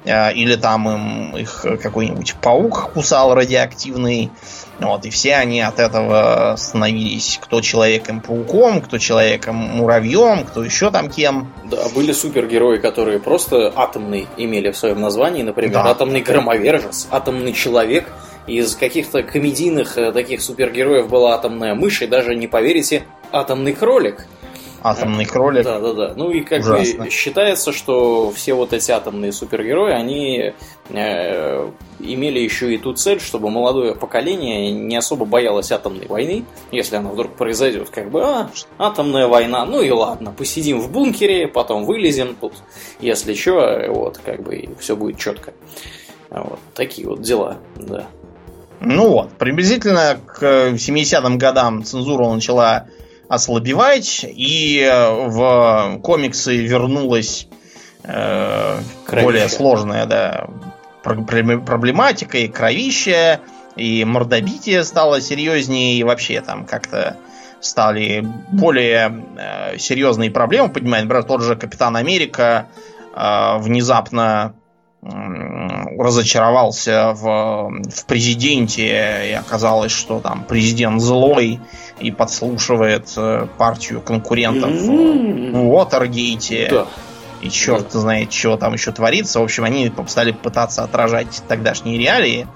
э, Или там им их какой-нибудь паук кусал радиоактивный. Вот, и все они от этого становились кто человеком-пауком, кто человеком-муравьем, кто еще там кем. Да, были супергерои, которые просто атомный имели в своем названии, например, Да. атомный громовержец, атомный человек. Из каких-то комедийных э, таких супергероев была атомная мышь, и даже, не поверите, атомный кролик. Атомный кролик. Да, да, да. Ну и как Ужасно. бы считается, что все вот эти атомные супергерои, они э, имели еще и ту цель, чтобы молодое поколение не особо боялось атомной войны, если она вдруг произойдет, как бы, а, атомная война, ну и ладно, посидим в бункере, потом вылезем тут, если что, вот, как бы, все будет четко. Вот, такие вот дела, да. Ну вот, приблизительно к 70-м годам цензура начала ослабевать, и э, в комиксы вернулась э, Кровища. более сложная да, про- про- проблематика и кровище, и мордобитие стало серьезнее, и вообще там как-то стали более э, серьезные проблемы поднимать. Например, тот же Капитан Америка э, внезапно разочаровался в, в президенте, и оказалось, что там президент злой и подслушивает э, партию конкурентов М. в Уотергейте. Да. И черт знает, что там еще творится. В общем, они стали пытаться отражать тогдашние реалии.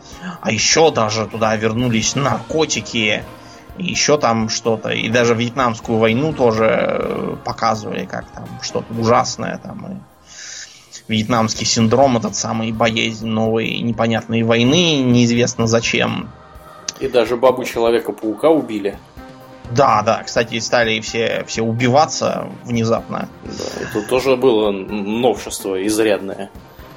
А еще даже туда вернулись наркотики. И еще там что-то. И даже Вьетнамскую войну тоже э, показывали, как там что-то ужасное. Там, и вьетнамский синдром, этот самый боязнь новой непонятной войны, неизвестно зачем. И даже бабу Человека-паука убили. Да, да, кстати, стали все, все убиваться внезапно. Да, это тоже было новшество изрядное.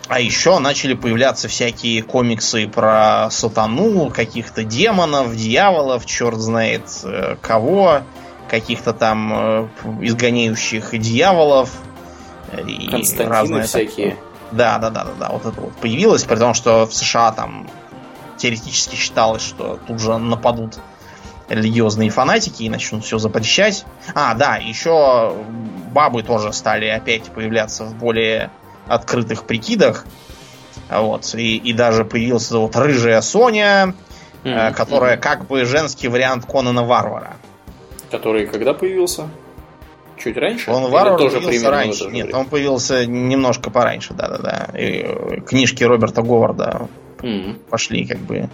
А еще начали появляться всякие комиксы про сатану, каких-то демонов, дьяволов, черт знает э, кого, каких-то там э, изгоняющих дьяволов. И Константины разное всякие. Да, да, да, да, да, вот это вот появилось, при том, что в США там теоретически считалось, что тут же нападут религиозные фанатики и начнут все запрещать. А, да, еще бабы тоже стали опять появляться в более открытых прикидах. Вот. И, и даже появилась эта вот рыжая Соня, Мгм. которая как бы женский вариант Конана Варвара. Который когда появился? Чуть раньше? Он Варвар тоже появился раньше. Нет, время? он появился немножко пораньше, да-да-да. И, э, книжки Роберта Говарда Мгм. пошли как бы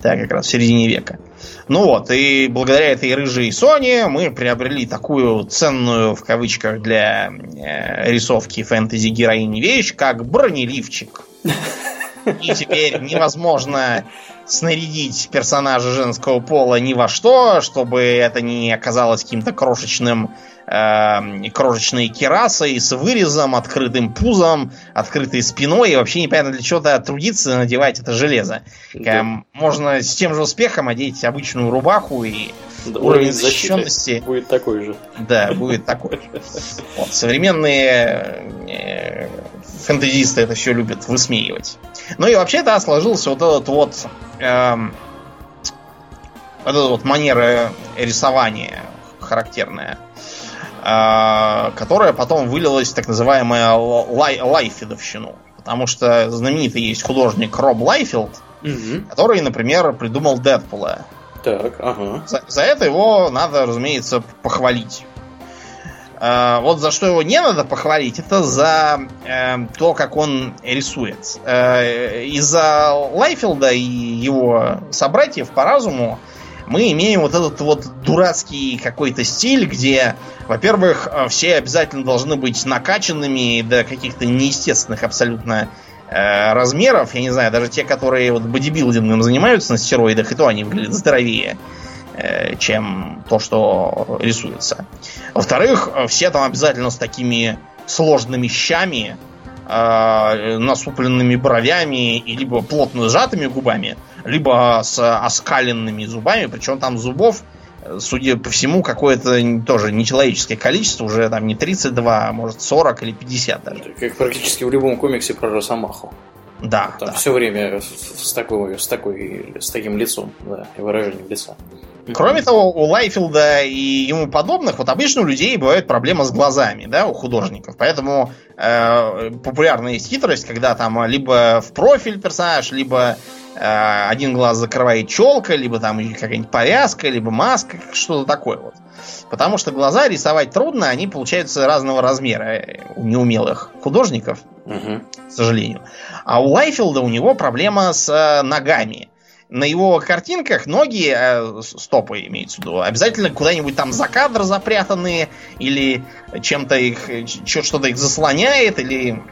так как раз в середине века. Ну вот, и благодаря этой рыжей Соне мы приобрели такую ценную, в кавычках, для э, рисовки фэнтези героини вещь, как бронеливчик. И теперь невозможно снарядить персонажа женского пола ни во что, чтобы это не оказалось каким-то крошечным э, крошечной керасой с вырезом, открытым пузом, открытой спиной, и вообще непонятно для чего-то трудиться надевать это железо. Да. Эм, Можно с тем же успехом одеть обычную рубаху и Да, уровень защищенности будет такой же. да, будет такой. же. Вот, современные э, фэнтезисты это все любят высмеивать. Ну и вообще, да, сложился вот этот вот эм, вот эта вот манера рисования характерная, которая потом вылилась в так называемая лай, лайфилдовщину. Потому что знаменитый есть художник Роб Лайфилд, Мгм. который, например, придумал Дэдпула. Так, ага. За, за это его надо, разумеется, похвалить. Э, вот за что его не надо похвалить, это за э, то, как он рисует. Э, из-за Лайфилда и его собратьев по разуму мы имеем вот этот вот дурацкий какой-то стиль, где, во-первых, э, все обязательно должны быть накачанными до каких-то неестественных абсолютно э, размеров. Я не знаю, даже те, которые вот бодибилдингом занимаются на стероидах, и то они выглядят здоровее, э, чем то, что рисуется. Во-вторых, э, все там обязательно с такими сложными щами, э, насупленными бровями и либо плотно сжатыми губами, либо с оскаленными зубами, причем там зубов, э, судя по всему, какое-то тоже нечеловеческое количество, уже там не 32, а может 40 или 50 даже. Как практически в любом комиксе про Росомаху. Да. Там да. все время с, с такой, с такой, с таким лицом, да, и выражением лица. Кроме того, у Лайфилда и ему подобных, вот обычно у людей бывает проблема с глазами, да, у художников. Поэтому э, популярна есть хитрость, когда там либо в профиль персонаж, либо э, один глаз закрывает челка, либо там какая-нибудь повязка, либо маска, что-то такое вот. Потому что глаза рисовать трудно, они получаются разного размера у неумелых художников, Мгм. к сожалению. А у Лайфилда у него проблема с э, ногами. На его картинках ноги, э, стопы имеется в виду, обязательно куда-нибудь там за кадр запрятаны, или чем-то их, э, что-то их заслоняет, или...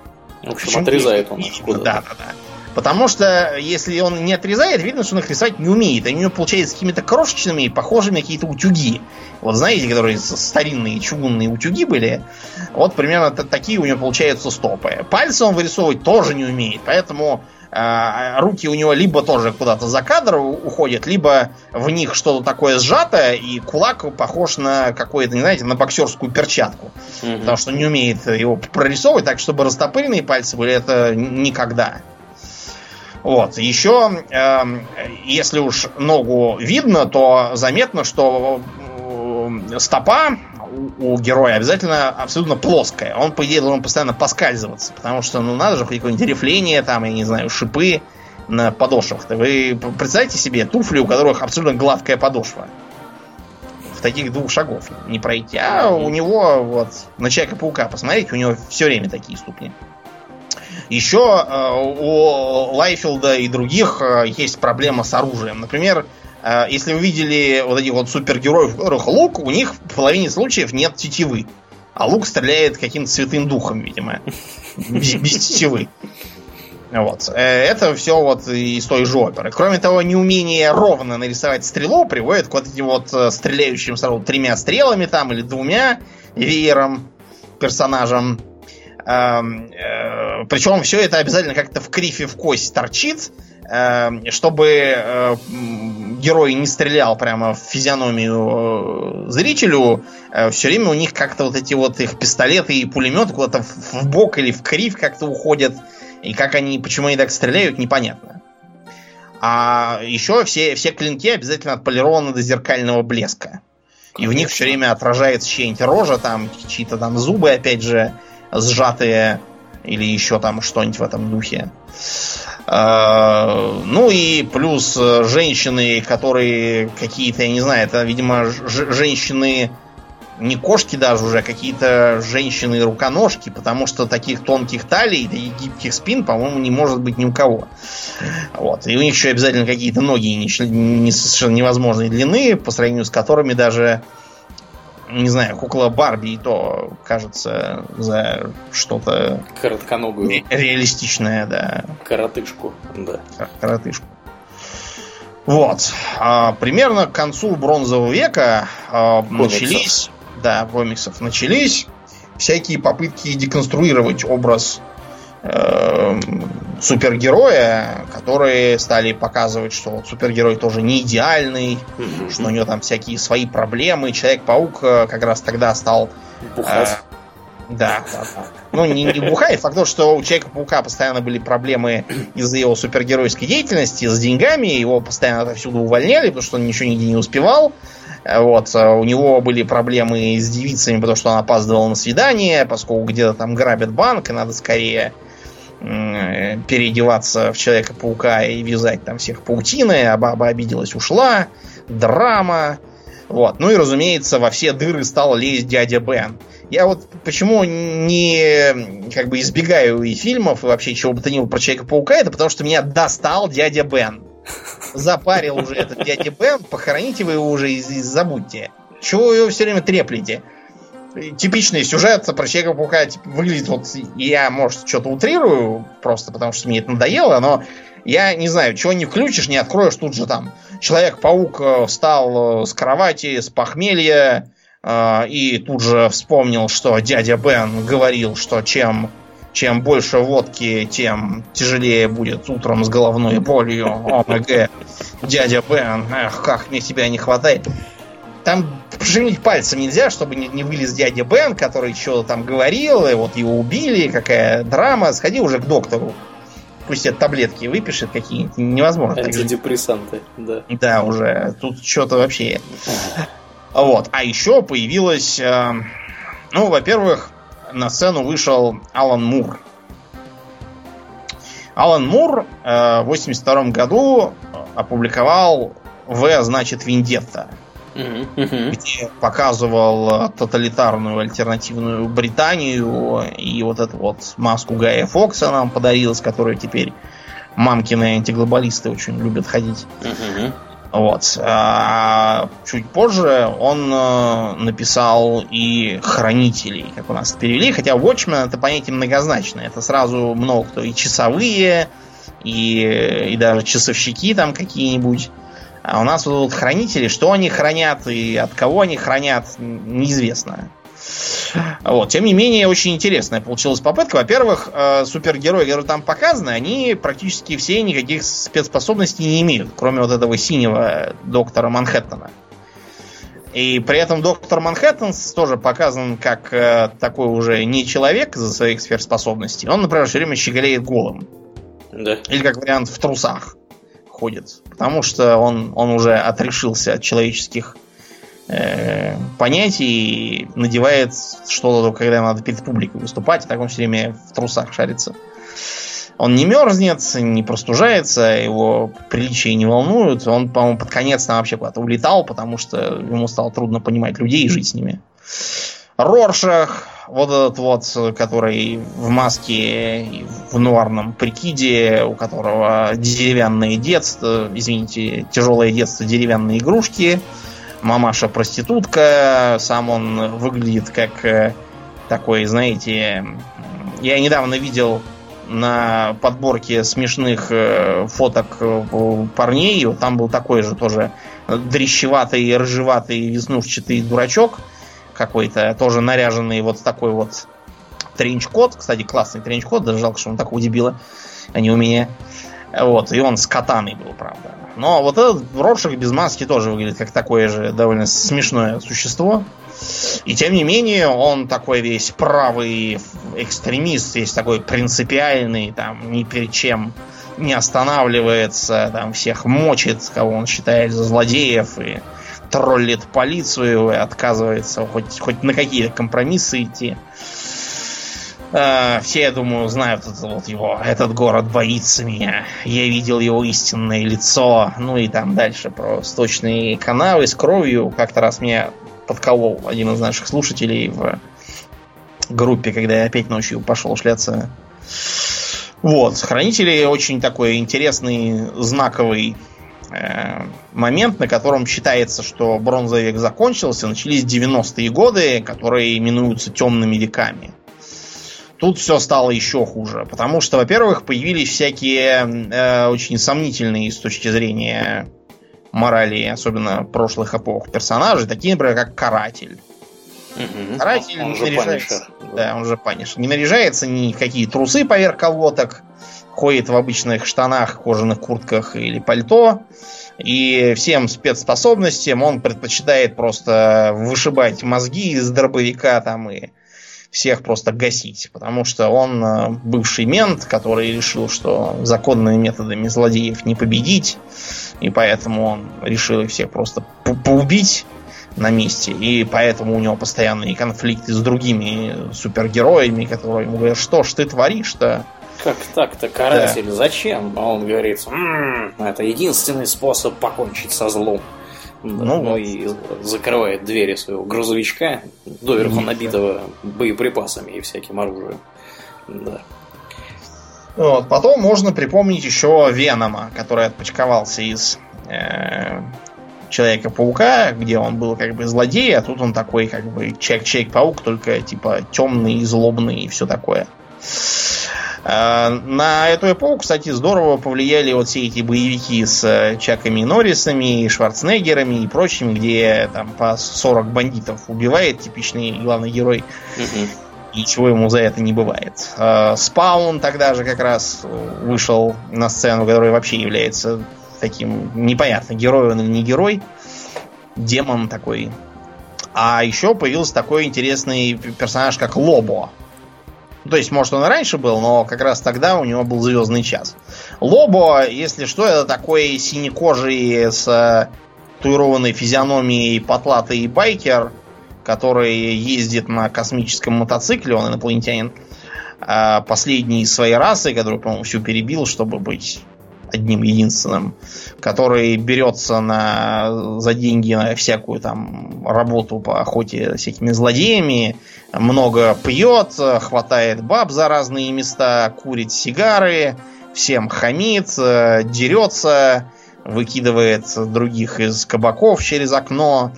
В общем, отрезает он их- куда-то. Да, да, да. Потому что если он не отрезает, видно, что он их рисовать не умеет. Они у него получаются какими-то крошечными, похожими на какие-то утюги. Вот знаете, которые старинные чугунные утюги были. Вот примерно такие у него получаются стопы. Пальцы он вырисовывать тоже не умеет, поэтому руки у него либо тоже куда-то за кадр уходят, либо в них что-то такое сжатое, и кулак похож на какое-то, не знаете, на боксерскую перчатку. Мгм. Потому что не умеет его прорисовывать, так чтобы растопыренные пальцы были, это никогда. Вот. Еще, эм, если уж ногу видно, то заметно, что э, стопа у, героя обязательно абсолютно плоская. Он, по идее, должен постоянно поскальзываться, потому что, ну, надо же какое-нибудь рифление, там, я не знаю, шипы на подошвах-то. Вы представьте себе туфли, у которых абсолютно гладкая подошва. В таких двух шагов не пройти. А у него, вот, на Человека-паука посмотрите, у него все время такие ступни. Еще э, у Лайфилда и других э, есть проблема с оружием. Например, если вы видели вот этих вот супергероев, у которых лук, у них в половине случаев нет тетивы. А лук стреляет каким-то святым духом, видимо. Без, без тетивы. Вот. Э, Это все вот из той же оперы. Кроме того, неумение ровно нарисовать стрелу приводит к вот этим вот э, стреляющим сразу тремя стрелами там или двумя веером персонажам. Эм, э, Причем все это обязательно как-то в крифе в кость торчит, эм, чтобы э, герой не стрелял прямо в физиономию э, зрителю. Все время у них как-то вот эти вот их пистолеты и пулеметы куда-то в бок или в крив как-то уходят. И как они, почему они так стреляют, непонятно. А еще все, все клинки обязательно отполированы до зеркального блеска. И в них все время отражается чья-нибудь рожа, там чьи-то там зубы, опять же, сжатые, или еще там что-нибудь в этом духе. А, Ну и плюс э, женщины, которые какие-то, я не знаю, это, видимо, женщины не кошки даже уже, а какие-то женщины-руконожки, потому что таких тонких талий и гибких спин, по-моему, не может быть ни у кого. Вот. И у них еще обязательно какие-то ноги не, не совершенно невозможной длины, по сравнению с которыми даже, не знаю, кукла Барби и то кажется за что-то Коротконогую ре- реалистичное, да, коротышку. Да. кор- коротышку. Вот. А, примерно к концу бронзового века а, Комиксов. начались, да, комиксов начались всякие попытки деконструировать образ эм, супергероя, которые стали показывать, что вот супергерой тоже не идеальный, Мгм. что у него там всякие свои проблемы. Человек-паук э, как раз тогда стал Бухать. а, да, да, да. Ну, не, не бухает. Факт то, что у Человека-паука постоянно были проблемы из-за его супергеройской деятельности, с деньгами. Его постоянно отовсюду увольняли, потому что он ничего нигде не успевал. Э, Вот. а У него были проблемы с девицами, потому что он опаздывал на свидание, поскольку где-то там грабят банк, и надо скорее э, переодеваться в Человека-паука и вязать там всех паутиной, а баба обиделась, ушла. Драма. Вот. Ну и, разумеется, во все дыры стал лезть дядя Бен. Я вот почему не как бы избегаю и фильмов, и вообще чего бы то ни было про Человека-паука, это потому что меня достал дядя Бен. Запарил уже этот дядя Бен, похороните вы его уже и, забудьте. Чего вы его все время треплете? Типичный сюжет про Человека-паука типа, выглядит вот... Я, может, что-то утрирую, просто потому что мне это надоело, но я не знаю, чего не включишь, не откроешь, тут же там Человек-паук э, встал э, с кровати, с похмелья, э, и тут же вспомнил, что дядя Бен говорил, что чем чем больше водки, тем тяжелее будет утром с головной болью. ОМГ, дядя Бен, эх, как мне тебя не хватает. Там пошевелить пальцем нельзя, чтобы не, не вылез дядя Бен, который что-то там говорил, и вот его убили, какая драма. Сходи уже к доктору. Пусть это таблетки выпишет какие-нибудь. Невозможно. Антидепрессанты, да. Да, уже. Тут что-то вообще... Вот. А еще появилась... Э, ну, во-первых, на сцену вышел Алан Мур. Алан Мур э, в 82 году опубликовал В, значит, Вендетта. Где показывал тоталитарную альтернативную Британию и вот эту вот маску Гая Фокса нам подарил, с которой теперь мамкины антиглобалисты очень любят ходить. Вот. А чуть позже он э, написал и хранителей, как у нас перевели, хотя Watchmen это понятие многозначное. Это сразу много кто и часовые, и, и даже часовщики там какие-нибудь. А у нас вот хранители, что они хранят и от кого они хранят, неизвестно. Вот. Тем не менее, очень интересная получилась попытка. Во-первых, э, супергерои, которые там показаны, они практически все никаких спецспособностей не имеют, кроме вот этого синего доктора Манхэттена. И при этом доктор Манхэттен тоже показан как э, такой уже не человек за своих сверхспособностей. Он, например, все время щеголеет голым. Да. Или как вариант в трусах ходит. Потому что он, он уже отрешился от человеческих э, понятий и надевает что-то, когда надо перед публикой выступать, и так он все время в трусах шарится. Он не мерзнет, не простужается, его приличия не волнуют. Он, по-моему, под конец там вообще куда-то улетал, потому что ему стало трудно понимать людей и жить с ними. Роршах, вот этот вот, который в маске, в нуарном прикиде, у которого деревянное детство, извините, тяжелое детство, деревянные игрушки – мамаша проститутка, сам он выглядит как э, такой, знаете, я недавно видел на подборке смешных э, фоток э, парней, там был такой же тоже дрещеватый, рыжеватый, веснушчатый дурачок какой-то, тоже наряженный вот такой вот тренч-кот, кстати, классный тренч-кот, даже жалко, что он такой дебила, а не у меня. Вот, и он с катаной был, правда. Но вот этот Роршах без маски тоже выглядит как такое же довольно смешное существо. И тем не менее, он такой весь правый экстремист, весь такой принципиальный, там, ни перед чем не останавливается, там, всех мочит, кого он считает за злодеев, и троллит полицию, и отказывается хоть, хоть на какие-то компромиссы идти. Э, все, я думаю, знают это, вот его. Этот город боится меня. Я видел его истинное лицо. Ну и там дальше про сточные канавы с кровью. Как-то раз меня подколол один из наших слушателей в группе, когда я опять ночью пошел шляться. Вот, хранители очень такой интересный, знаковый момент, на котором считается, что бронзовый век закончился, начались 90-е годы, которые именуются темными веками. Тут все стало еще хуже, потому что, во-первых, появились всякие э, очень сомнительные с точки зрения морали, особенно прошлых эпох, персонажи, такие, например, как Каратель. Угу. Каратель он не наряжается. Да, он же панишер. Не наряжается ни в какие трусы поверх колоток, ходит в обычных штанах, кожаных куртках или пальто. И всем спецспособностям он предпочитает просто вышибать мозги из дробовика там и всех просто гасить, потому что он э, бывший мент, который решил, что законными методами злодеев не победить, и поэтому он решил их всех просто поубить на месте, и поэтому у него постоянные конфликты с другими супергероями, которые ему говорят, что ж ты творишь-то? Как так-то, каратель, да. зачем? А он говорит, м-м, это единственный способ покончить со злом. Ну, ну и закрывает двери своего грузовичка, доверху набитого боеприпасами и всяким оружием. Да. Вот. Потом можно припомнить еще Венома, который отпочковался из э, Человека-паука, где он был как бы злодей, а тут он такой как бы Человек-паук, только типа темный, злобный и все такое. Э, на эту эпоху, кстати, здорово повлияли вот все эти боевики с э, Чаками Норрисами, Шварценеггерами и прочими, где там по 40 бандитов убивает типичный главный герой. Ничего ему за это не бывает. Э, Спаун тогда же как раз вышел на сцену, который вообще является таким непонятно, герой он или не герой. Демон такой. А еще появился такой интересный персонаж, как Лобо. То есть, может, он и раньше был, но как раз тогда у него был звездный час. Лобо, если что, это такой синекожий с татуированной физиономией потлатый байкер, который ездит на космическом мотоцикле, он инопланетянин. А последний из своей расы, который, по-моему, всю перебил, чтобы быть одним единственным, который берется на, за деньги на всякую там работу по охоте всякими злодеями, много пьет, хватает баб за разные места, курит сигары, всем хамит, дерется, выкидывает других из кабаков через окно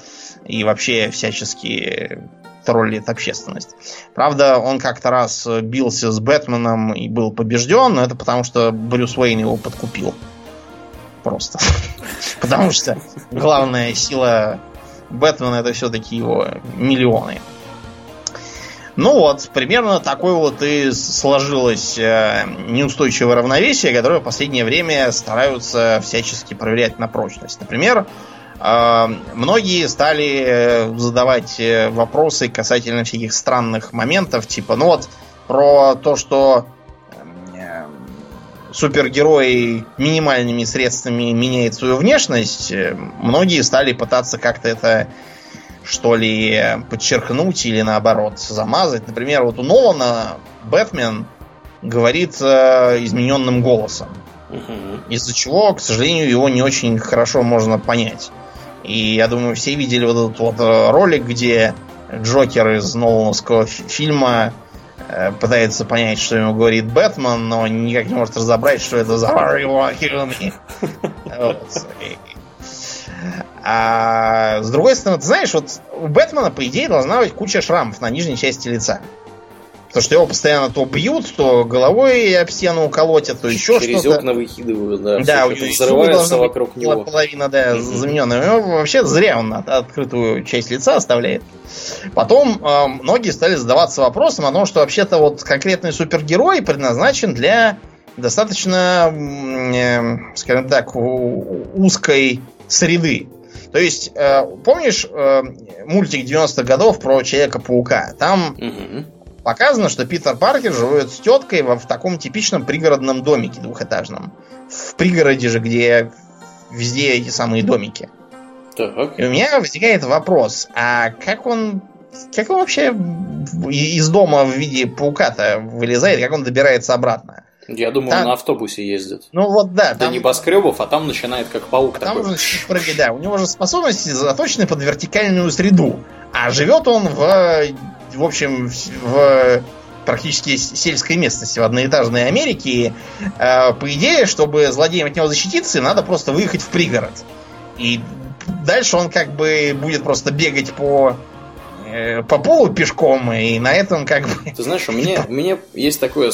и вообще всячески троллит общественность. Правда, он как-то раз бился с Бэтменом и был побежден, но это потому, что Брюс Уэйн его подкупил. Просто. Потому что главная сила Бэтмена это все-таки его миллионы. Ну вот, примерно такое вот и сложилось э, неустойчивое равновесие, которое в последнее время стараются всячески проверять на прочность. Например, э, многие стали э, задавать вопросы касательно всяких странных моментов, типа, ну вот, про то, что супергерой минимальными средствами меняет свою внешность, многие стали пытаться как-то это что ли, подчеркнуть или наоборот замазать. Например, вот у Нолана Бэтмен говорит э, измененным голосом. Угу. Из-за чего, к сожалению, его не очень хорошо можно понять. И я думаю, все видели вот этот вот э, ролик, где Джокер из Нолановского фильма э, пытается понять, что ему говорит Бэтмен, но никак не может разобрать, что это за А с другой стороны, ты знаешь, вот у Бэтмена, по идее, должна быть куча шрамов на нижней части лица. Потому что его постоянно то бьют, то головой об стену колотят, то еще что-то. Через окна выкидывают, да. Да, у него взрывается вокруг него. Половина, да, mm-hmm. замененная. У него вообще зря он открытую часть лица оставляет. Потом э, многие стали задаваться вопросом о том, что вообще-то вот конкретный супергерой предназначен для достаточно, э, скажем так, узкой среды. То есть, э, помнишь э, мультик 90-х годов про Человека-паука? Там угу. показано, что Питер Паркер живет с теткой в, в таком типичном пригородном домике двухэтажном. В пригороде же, где везде эти самые домики. Так. И у меня возникает вопрос, а как он как он вообще из дома в виде паука-то вылезает, как он добирается обратно? Я думаю, там... на автобусе ездит. Ну вот да. До там... небоскребов, а там начинает как паук а такой. Там уже, да, у него же способности заточены под вертикальную среду. А живет он в, в общем, в практически сельской местности в одноэтажной Америке. Э, по идее, чтобы злодеям от него защититься, надо просто выехать в пригород. И дальше он как бы будет просто бегать по по полу пешком, и на этом как бы... Ты знаешь, у меня, у меня есть такое,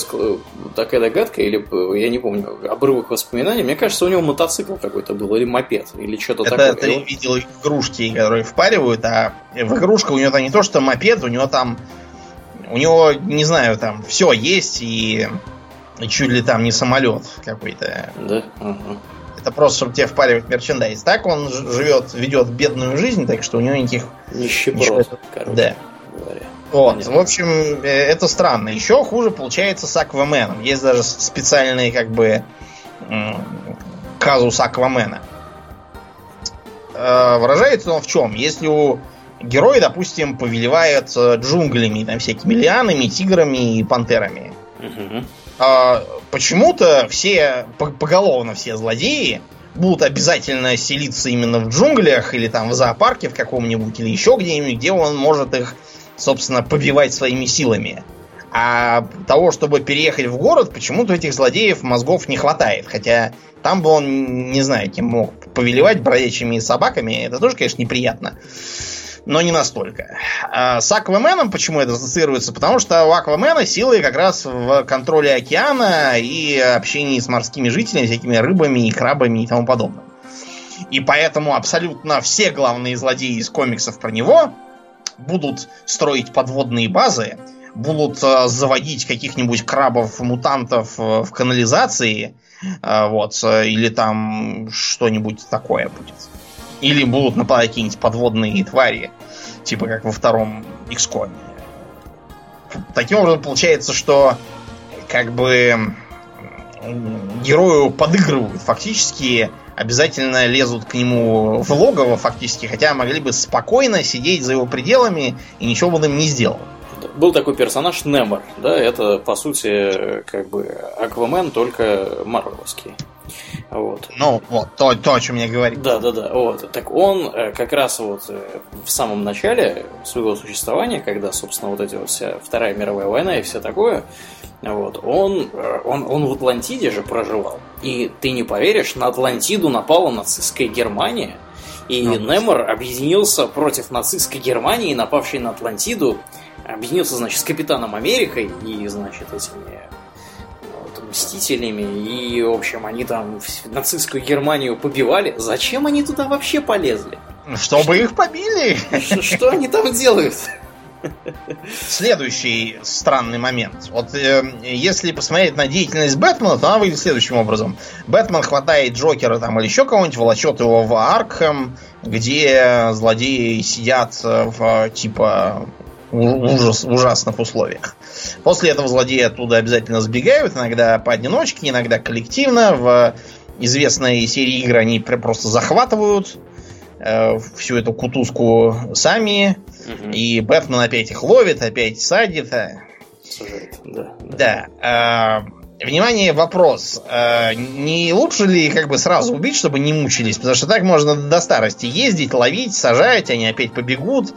такая догадка, или, я не помню, обрывок воспоминаний, мне кажется, у него мотоцикл какой-то был, или мопед, или что-то такое. Это ты видел игрушки, которые впаривают, а в игрушка у него там не то, что мопед, у него там, у него, не знаю, там все есть, и чуть ли там не самолет какой-то. Да? Ага. Это просто, чтобы тебе впаривать мерчендайз. Так он живет, ведет бедную жизнь, так что у него никаких... Нищеброд, короче да. говоря. Вот, Понятно. в общем, э, это странно. Еще хуже получается с Акваменом. Есть даже специальный, как бы, казус Аквамена. Э, выражается он в чем? Если у героя, допустим, повелевает э, джунглями, там всякими лианами, тиграми и пантерами. Угу а, почему-то все, поголовно все злодеи будут обязательно селиться именно в джунглях или там в зоопарке в каком-нибудь или еще где-нибудь, где он может их, собственно, побивать своими силами. А того, чтобы переехать в город, почему-то этих злодеев мозгов не хватает. Хотя там бы он, не знаю, кем мог повелевать бродячими собаками. Это тоже, конечно, неприятно но не настолько. А с Акваменом почему это ассоциируется? Потому что у Аквамена силы как раз в контроле океана и общении с морскими жителями, всякими рыбами и крабами и тому подобным. И поэтому абсолютно все главные злодеи из комиксов про него будут строить подводные базы, будут э, заводить каких-нибудь крабов-мутантов в канализации, вот, или там что-нибудь такое будет. Или будут нападать какие-нибудь подводные твари, типа как во втором XCOM. Таким образом, получается, что как бы герою подыгрывают фактически обязательно лезут к нему в логово фактически, хотя могли бы спокойно сидеть за его пределами и ничего бы им не сделал. Был такой персонаж Немор, да, это по сути как бы Аквамен, только марвеловский. Вот. Ну, вот, то, то, о чем я говорил. Да, да, да. Вот. Так он э, как раз вот э, в самом начале своего существования, когда, собственно, вот эти вот вся Вторая мировая война и все такое, вот, он, э, он, он в Атлантиде же проживал. И ты не поверишь, на Атлантиду напала нацистская Германия, и ну, Немор объединился против нацистской Германии, напавшей на Атлантиду, объединился, значит, с Капитаном Америкой и, значит, этими Мстителями, и, в общем, они там нацистскую Германию побивали. Зачем они туда вообще полезли? Чтобы что, их побили. Что, что они там делают? Следующий странный момент. Вот э, если посмотреть на деятельность Бэтмена, то она выглядит следующим образом. Бэтмен хватает Джокера там или еще кого-нибудь, волочет его в Аркхэм, где злодеи сидят в типа ужас, ужасных условиях. После этого злодеи оттуда обязательно сбегают, иногда поодиночке, иногда коллективно. В известной серии игр они просто захватывают э, всю эту кутузку сами Угу. И Бэтмен опять их ловит, опять садит. А. Сажает, да. Да. А, внимание, вопрос. А, не лучше ли как бы сразу убить, чтобы не мучились? Потому что так можно до старости ездить, ловить, сажать, они опять побегут.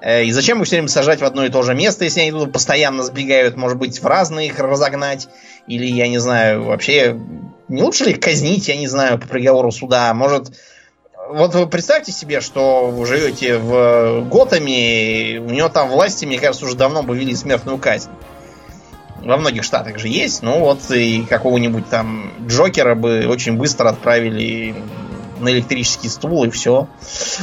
Э, и зачем их все время сажать в одно и то же место, если они тут постоянно сбегают? Может быть, в разные их разогнать? Или, я не знаю, вообще... Не лучше ли их казнить, я не знаю, по приговору суда? Может, вот вы представьте себе, что вы живете в Готэме, у него там власти, мне кажется, уже давно бы ввели смертную казнь. Во многих штатах же есть, ну вот и какого-нибудь там Джокера бы очень быстро отправили на электрический стул и все.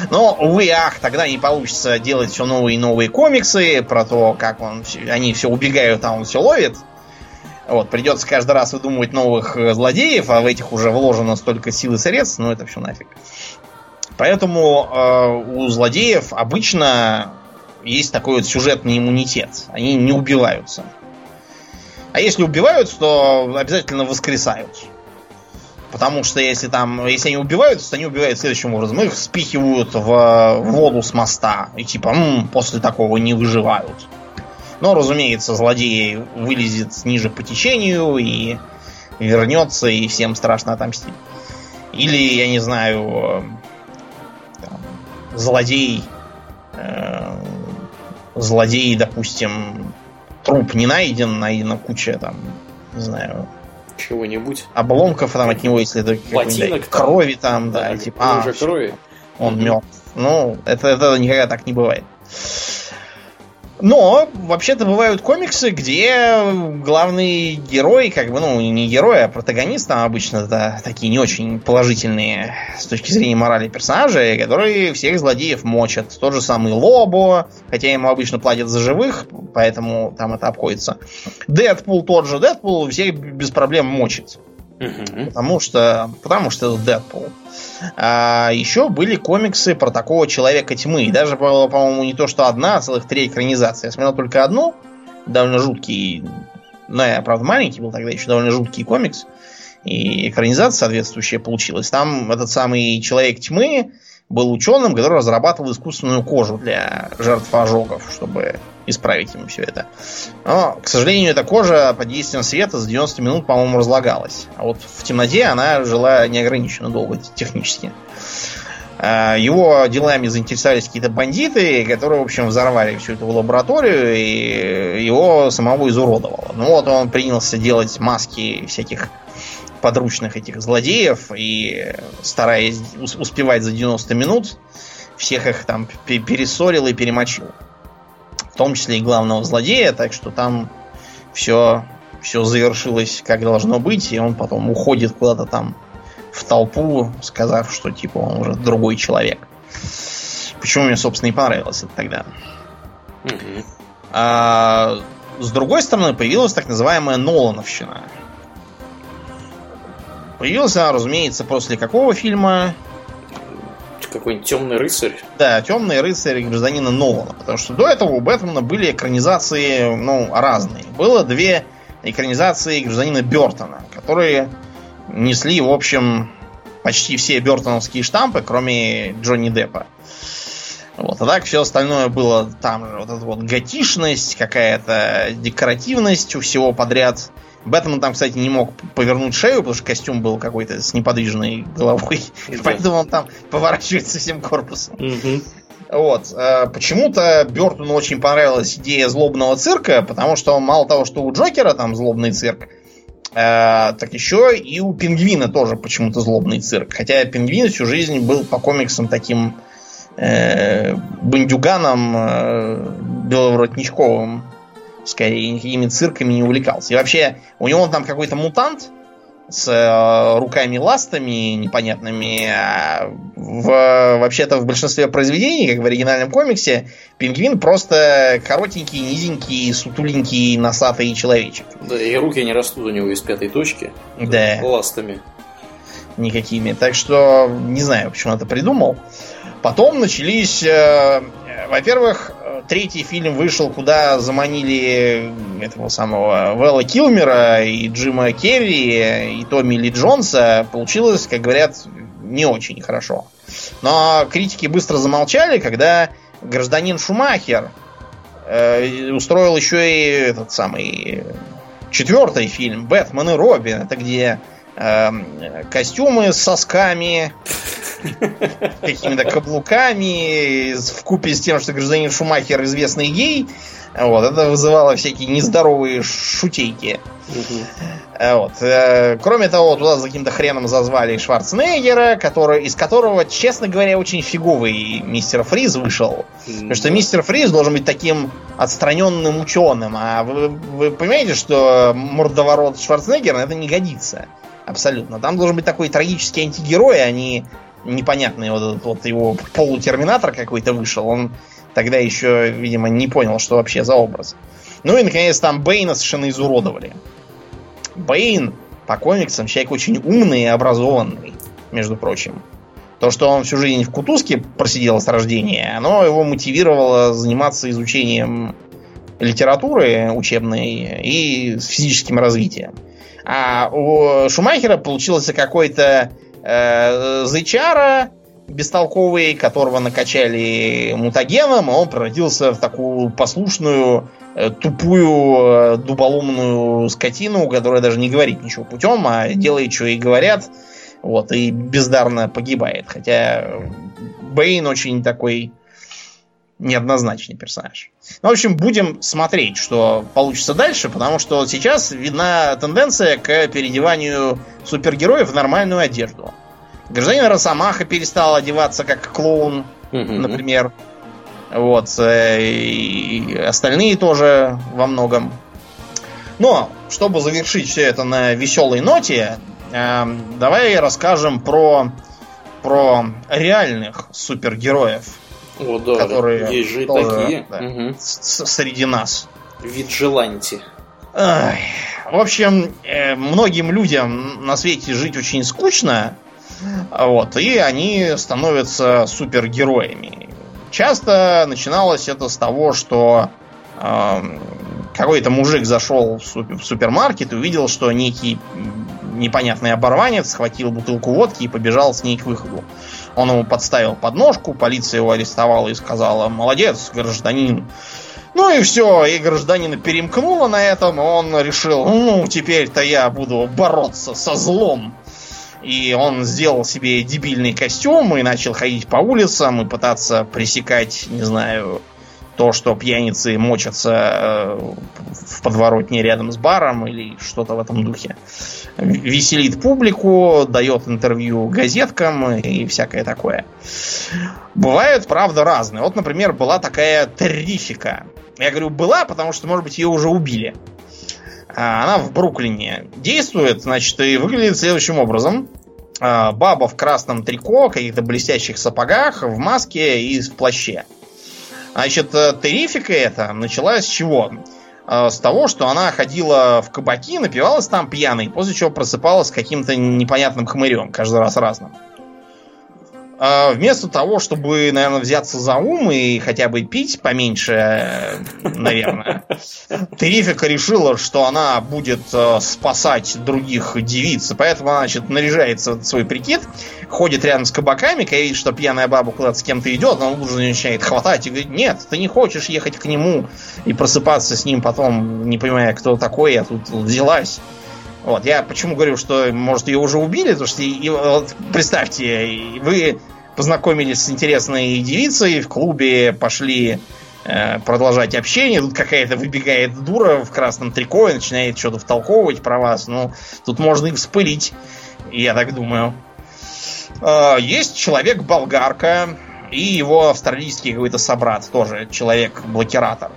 Но, увы, ах, тогда не получится делать все новые и новые комиксы про то, как он, они все убегают, а он все ловит. Вот, придется каждый раз выдумывать новых э, злодеев, а в этих уже вложено столько сил и средств, ну это все нафиг. Поэтому э, у злодеев обычно есть такой вот сюжетный иммунитет. Они не убиваются. А если убиваются, то обязательно воскресают. Потому что если там, если они убиваются, то они убивают следующим образом. Их спихивают в воду с моста. И типа, м-м, после такого не выживают. Но, разумеется, злодей вылезет ниже по течению и вернется, и всем страшно отомстить. Или, я не знаю, злодей, э, злодей, допустим, труп не найден, найдена куча там, не знаю, чего-нибудь. Обломков там от него, если это Ботинок, крови там, да, да типа, а, уже крови. Он мертв. Ну, это, это никогда так не бывает. Но, вообще-то, бывают комиксы, где главный герой, как бы, ну, не герой, а протагонист, там обычно да, такие не очень положительные с точки зрения морали персонажи, которые всех злодеев мочат. Тот же самый Лобо, хотя ему обычно платят за живых, поэтому там это обходится. Дэдпул тот же, Дэдпул всех без проблем мочит. Угу. Потому что, потому что это Дэдпул. А еще были комиксы про такого человека тьмы. И даже, по-моему, не то, что одна, а целых три экранизации. Я смотрел только одну, довольно жуткий. Ну, я, правда, маленький был тогда, еще довольно жуткий комикс. И экранизация соответствующая получилась. Там этот самый человек тьмы был ученым, который разрабатывал искусственную кожу для жертв ожогов, чтобы исправить ему все это. Но, к сожалению, эта кожа под действием света за 90 минут, по-моему, разлагалась. А вот в темноте она жила неограниченно долго технически. А, его делами заинтересовались какие-то бандиты, которые, в общем, взорвали всю эту лабораторию и его самого изуродовало. Ну вот он принялся делать маски всяких подручных этих злодеев и стараясь успевать за 90 минут, всех их там пересорил и перемочил в том числе и главного злодея, так что там все, все завершилось как должно быть, и он потом уходит куда-то там в толпу, сказав, что типа он уже другой человек. Почему мне, собственно, и понравилось это тогда. А, с другой стороны, появилась так называемая Нолановщина. Появилась она, разумеется, после какого фильма? Какой-нибудь темный рыцарь. Да, темный рыцарь гражданина Нолана. Потому что до этого у Бэтмена были экранизации, ну, разные. Было две экранизации гражданина Бертона, которые несли, в общем, почти все бертоновские штампы, кроме Джонни Деппа. Вот, а так все остальное было там же. Вот эта вот готишность, какая-то декоративность у всего подряд. Бэтмен там, кстати, не мог повернуть шею, потому что костюм был какой-то с неподвижной головой. Да. Поэтому он там поворачивается всем корпусом. Угу. Вот. Э, почему-то Бертону очень понравилась идея злобного цирка, потому что мало того, что у Джокера там злобный цирк, э, так еще и у Пингвина тоже почему-то злобный цирк. Хотя Пингвин всю жизнь был по комиксам таким э, бандюганом э, беловоротничковым скорее никакими цирками не увлекался. И вообще, у него там какой-то мутант с э, руками-ластами непонятными. А в, вообще-то в большинстве произведений, как в оригинальном комиксе, пингвин просто коротенький, низенький, сутуленький, носатый человечек. Да, и руки не растут у него из пятой точки. Да. Ластами. Никакими. Так что не знаю, почему он это придумал. Потом начались, э, во-первых, третий фильм вышел, куда заманили этого самого Вэлла Килмера и Джима Керри и Томми Ли Джонса, получилось, как говорят, не очень хорошо. Но критики быстро замолчали, когда гражданин Шумахер э, устроил еще и этот самый четвертый фильм Бэтмен и Робин. Это где костюмы с сосками, какими-то каблуками, в купе с тем, что гражданин Шумахер известный гей. Вот, это вызывало всякие нездоровые шутейки. Вот. Э, кроме того, туда за каким-то хреном зазвали Шварценеггера, который, из которого, честно говоря, очень фиговый мистер Фриз вышел. Потому что мистер Фриз должен быть таким отстраненным ученым. А вы, вы понимаете, что мордоворот Шварценеггера это не годится. Абсолютно. Там должен быть такой трагический антигерой, а не непонятный вот, вот его полутерминатор какой-то вышел. Он тогда еще, видимо, не понял, что вообще за образ. Ну и, наконец, там Бейна совершенно изуродовали. Бейн по комиксам человек очень умный и образованный, между прочим. То, что он всю жизнь в кутузке просидел с рождения, оно его мотивировало заниматься изучением литературы учебной и физическим развитием. А у Шумахера получился какой-то э, Зычара бестолковый, которого накачали мутагеном, он превратился в такую послушную, э, тупую, э, дуболомную скотину, которая даже не говорит ничего путем, а делает, что и говорят, вот, и бездарно погибает. Хотя Бейн очень такой неоднозначный персонаж. Ну, в общем, будем смотреть, что получится дальше, потому что сейчас видна тенденция к переодеванию супергероев в нормальную одежду. Гражданин Росомаха перестал одеваться как клоун, mm-hmm. например. Вот. Э, и остальные тоже во многом. Но, чтобы завершить все это на веселой ноте, э, давай расскажем про, про реальных супергероев о, да, которые есть же тоже, такие. Да, угу. среди нас. Виджеланти. В общем, э, многим людям на свете жить очень скучно, вот, и они становятся супергероями. Часто начиналось это с того, что э, какой-то мужик зашел в супермаркет и увидел, что некий непонятный оборванец схватил бутылку водки и побежал с ней к выходу. Он ему подставил подножку, полиция его арестовала и сказала, молодец, гражданин. Ну и все, и гражданина перемкнуло на этом, он решил, ну, теперь-то я буду бороться со злом. И он сделал себе дебильный костюм и начал ходить по улицам и пытаться пресекать, не знаю, то, что пьяницы мочатся э, в подворотне рядом с баром или что-то в этом духе. Веселит публику, дает интервью газеткам и всякое такое. Бывают, правда, разные. Вот, например, была такая террифика. Я говорю, была, потому что, может быть, ее уже убили. А, она в Бруклине действует, значит, и выглядит следующим образом. А, баба в красном трико, каких-то блестящих сапогах, в маске и в плаще. Значит, терифика эта началась с чего? э, с того, что она ходила в кабаки, напивалась там пьяной, после чего просыпалась каким-то непонятным хмырем, каждый раз разным. А вместо того, чтобы, наверное, взяться за ум и хотя бы пить поменьше, наверное, Терифика решила, что она будет э, спасать других девиц, поэтому она, значит, наряжается в свой прикид, ходит рядом с кабаками, когда видит, что пьяная баба куда-то с кем-то идет, она уже начинает хватать и говорит, нет, ты не хочешь ехать к нему и просыпаться с ним потом, не понимая, кто такой, я тут взялась. Вот, я почему говорю, что, может, ее уже убили, потому что, и, вот, представьте, вы познакомились с интересной девицей, в клубе пошли э, продолжать общение, тут какая-то выбегает дура в красном трико и начинает что-то втолковывать про вас, ну, тут можно и вспылить, я так думаю. Э, есть человек-болгарка и его австралийский какой-то собрат, тоже человек-блокиратор.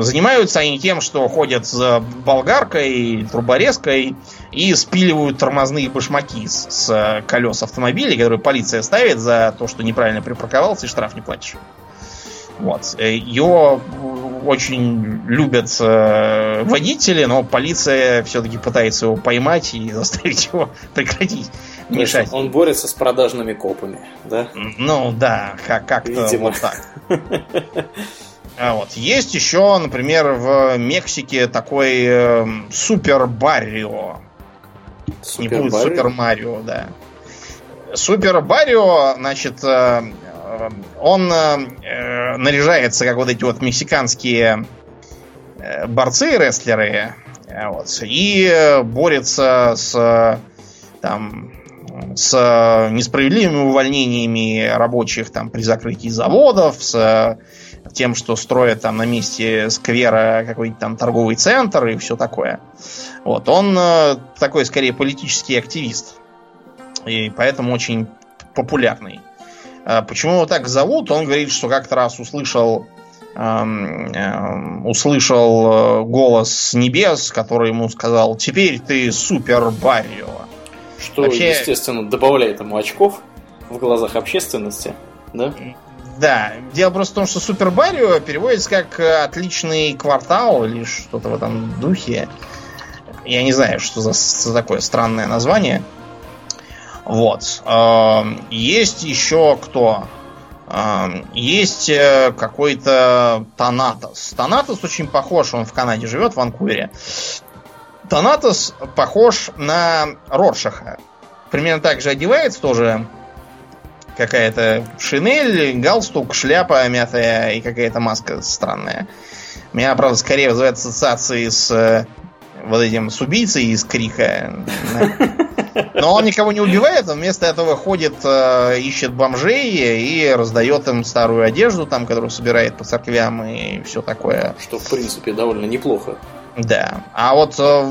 Занимаются они тем, что ходят с болгаркой, труборезкой и спиливают тормозные башмаки с, с колес автомобилей, которые полиция ставит за то, что неправильно припарковался и штраф не платишь. Вот. Ее очень любят э, водители, но полиция все-таки пытается его поймать и заставить его прекратить мешать. Он борется с продажными копами, да? Ну да, как- как-то вот так. А вот. Есть еще, например, в Мексике такой э, Супер Баррио. Не будет? Супер Марио, да. Супер Баррио, значит, э, э, он э, наряжается, как вот эти вот мексиканские э, борцы, рестлеры, э, вот, и э, борется с э, там с несправедливыми увольнениями рабочих там при закрытии заводов, с тем, что строят там на месте сквера какой-то там торговый центр и все такое. Вот. Он э, такой, скорее, политический активист. И поэтому очень популярный. А Почему его так зовут? Он говорит, что как-то раз услышал эм, эм, услышал э, голос с небес, который ему сказал, теперь ты супер Баррио. Что, Вообще- естественно, добавляет ему очков в глазах общественности, да? Да, дело просто в том, что Супер Баррио переводится как э, отличный квартал или что-то в этом духе. Я не знаю, что за, за такое странное название. Вот. Эм, Есть еще кто? Эм, Есть э, какой-то Танатос. Танатос очень похож, он в Канаде живет, в Ванкувере. Танатос похож на Роршаха. Примерно так же одевается тоже какая-то шинель, галстук, шляпа мятая и какая-то маска странная. Меня, правда, скорее вызывает ассоциации с э, вот этим, с убийцей из Крика. Но он никого не убивает, он вместо этого ходит, э, ищет бомжей и раздает им старую одежду, там, которую собирает по церквям и все такое. Что, в принципе, довольно неплохо. Да. А вот э,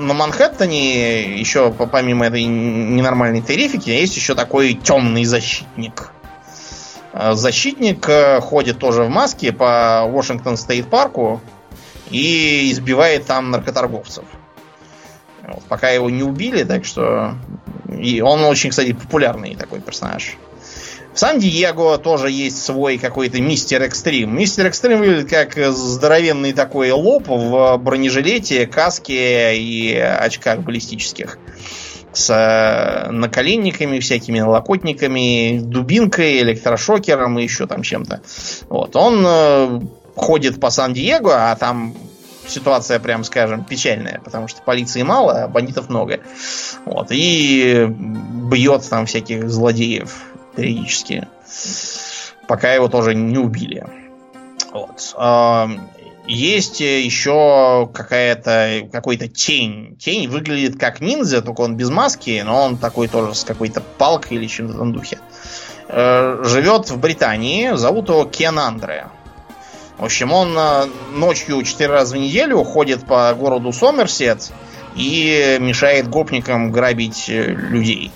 на Манхэттене еще по- помимо этой ненормальной террифики есть еще такой темный защитник. Э, Защитник э, ходит тоже в маске по Вашингтон Стейт парку и избивает там наркоторговцев. Вот, пока его не убили, так что... И он очень, кстати, популярный такой персонаж. В Сан-Диего тоже есть свой какой-то мистер экстрим. Мистер экстрим выглядит как здоровенный такой лоб в бронежилете, каске и очках баллистических. С э, наколенниками, всякими налокотниками, дубинкой, электрошокером и еще там чем-то. Вот. Он э, ходит по Сан-Диего, а там ситуация, прям скажем, печальная, потому что полиции мало, а бандитов много. Вот. И бьет там всяких злодеев периодически. Пока его тоже не убили. Вот. Есть еще какая-то какой-то тень. Тень выглядит как ниндзя, только он без маски, но он такой тоже с какой-то палкой или чем-то в духе. Э, Живет в Британии, зовут его Кен Андре. В общем, он э, ночью четыре раза в неделю ходит по городу Сомерсет и мешает гопникам грабить э, людей.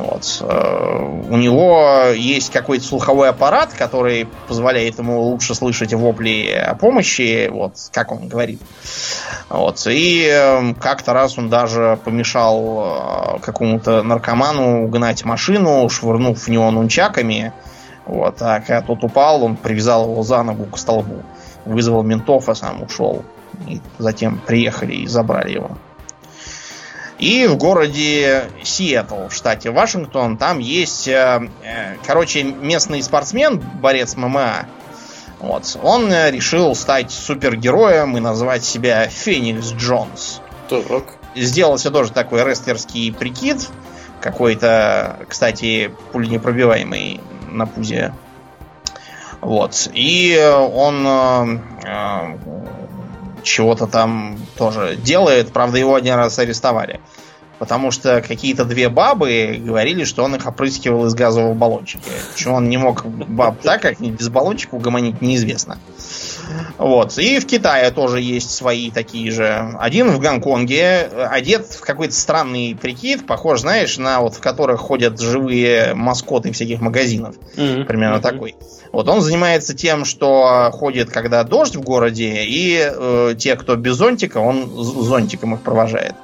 Вот. Э, У него есть какой-то слуховой аппарат, который позволяет ему лучше слышать вопли о помощи, вот как он говорит. Вот. И э, как-то раз он даже помешал э, какому-то наркоману угнать машину, швырнув в него нунчаками. Вот. А когда тот упал, он привязал его за ногу к столбу. Вызвал ментов, а сам ушел И затем приехали и забрали его. И в городе Сиэтл, в штате Вашингтон, там есть, э, э, короче, местный спортсмен, борец ММА. Вот. Он э, решил стать супергероем и назвать себя Феникс Джонс. Так. Сделал себе тоже такой рестлерский прикид. Какой-то, кстати, пуленепробиваемый на пузе. Вот. И он э, чего-то там тоже делает. Правда, его один раз арестовали. Потому что какие-то две бабы говорили, что он их опрыскивал из газового баллончика. Почему он не мог баб так, как без баллончика угомонить, неизвестно. Вот. И в Китае тоже есть свои такие же. Один в Гонконге одет в какой-то странный прикид, похож, знаешь, на вот в которых ходят живые маскоты всяких магазинов. Mm-hmm. Примерно mm-hmm. такой. Вот он занимается тем, что ходит, когда дождь в городе, и э, те, кто без зонтика, он зонтиком их провожает.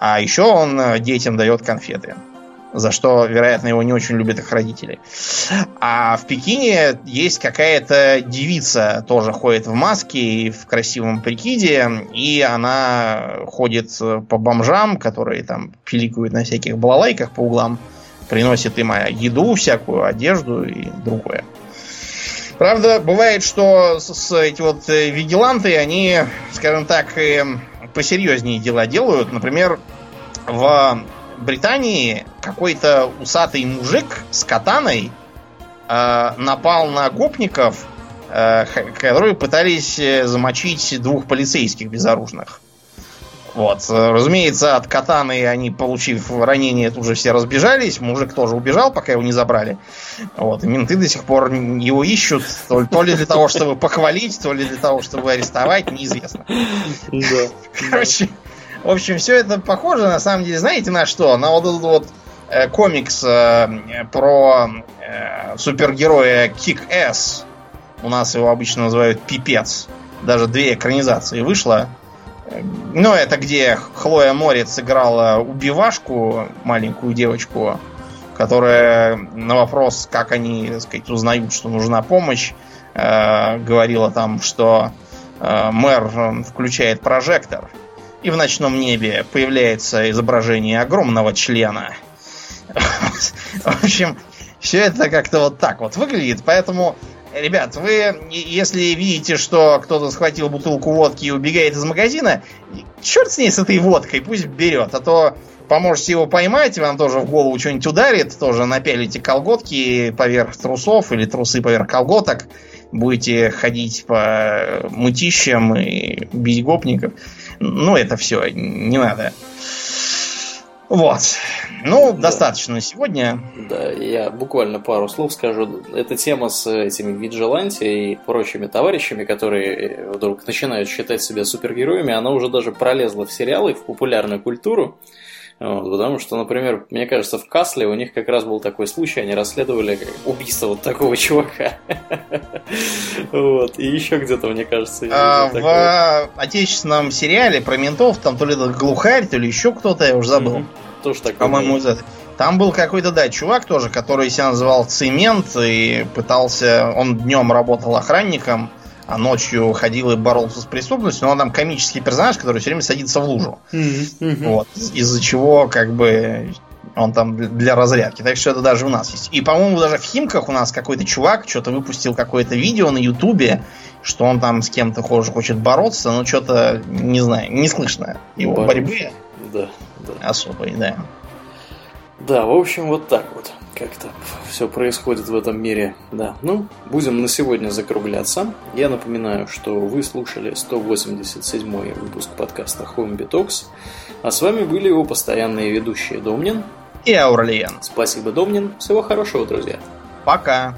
А еще он э, детям дает конфеты. За что, вероятно, его не очень любят их родители. А в Пекине есть какая-то девица, тоже ходит в маске и в красивом прикиде, и она ходит э, по бомжам, которые там пиликают на всяких балалайках по углам, приносит им еду всякую, одежду и другое. Правда, бывает, что с, с эти вот э, вигиланты, они, скажем так, э, посерьезнее дела делают. Например, в Британии какой-то усатый мужик с катаной э, напал на гопников, э, которые пытались э, замочить двух полицейских безоружных. Вот. Разумеется, от катаны они, получив ранение, тут же все разбежались. Мужик тоже убежал, пока его не забрали. Вот. И менты до сих пор его ищут. То, то ли для того, чтобы похвалить, то ли для того, чтобы арестовать, неизвестно. Короче, в общем, все это похоже, на самом деле, знаете на что? На вот этот вот э, комикс э, про э, супергероя Kick-Ass. У нас его обычно называют Пипец. Даже две экранизации вышло. Ну, это где Хлоя Морец играла убивашку, маленькую девочку, которая на вопрос, как они, так сказать, узнают, что нужна помощь, э, говорила там, что э, мэр включает прожектор, и в ночном небе появляется изображение огромного члена. В общем, все это как-то вот так вот выглядит, поэтому Ребят, вы, если видите, что кто-то схватил бутылку водки и убегает из магазина, черт с ней с этой водкой, пусть берет, а то поможете его поймать, вам тоже в голову что-нибудь ударит, тоже напялите колготки поверх трусов или трусы поверх колготок, будете ходить по мытищам и бить гопников. Ну, это все, не надо. Вот. Ну, да. достаточно на сегодня. Да, я буквально пару слов скажу. Эта тема с этими Виджеланти и прочими товарищами, которые вдруг начинают считать себя супергероями, она уже даже пролезла в сериалы, в популярную культуру. Вот, потому что, например, мне кажется, в Касле у них как раз был такой случай, они расследовали убийство вот такого чувака. Вот. И еще где-то, мне кажется, а, в отечественном сериале про ментов, там то ли глухарь, то ли еще кто-то, я уже забыл. Тоже так. По-моему, там был какой-то, да, чувак тоже, который себя называл Цемент и пытался... Он днем работал охранником, а ночью ходил и боролся с преступностью, но он там комический персонаж, который все время садится в лужу. Mm-hmm. Вот. Из-за чего, как бы, он там для разрядки. Так что это даже у нас есть. И, по-моему, даже в Химках у нас какой-то чувак что-то выпустил какое-то видео на Ютубе, что он там с кем-то хоже хочет бороться, но что-то, не знаю, не слышно его Борьбы. борьбы. Да, да. Особой, да. Да, в общем, вот так вот как-то все происходит в этом мире. Да, ну, будем на сегодня закругляться. Я напоминаю, что вы слушали 187 выпуск подкаста Home Talks, а с вами были его постоянные ведущие Домнин и Аурлиен. Спасибо, Домнин. Всего хорошего, друзья. Пока.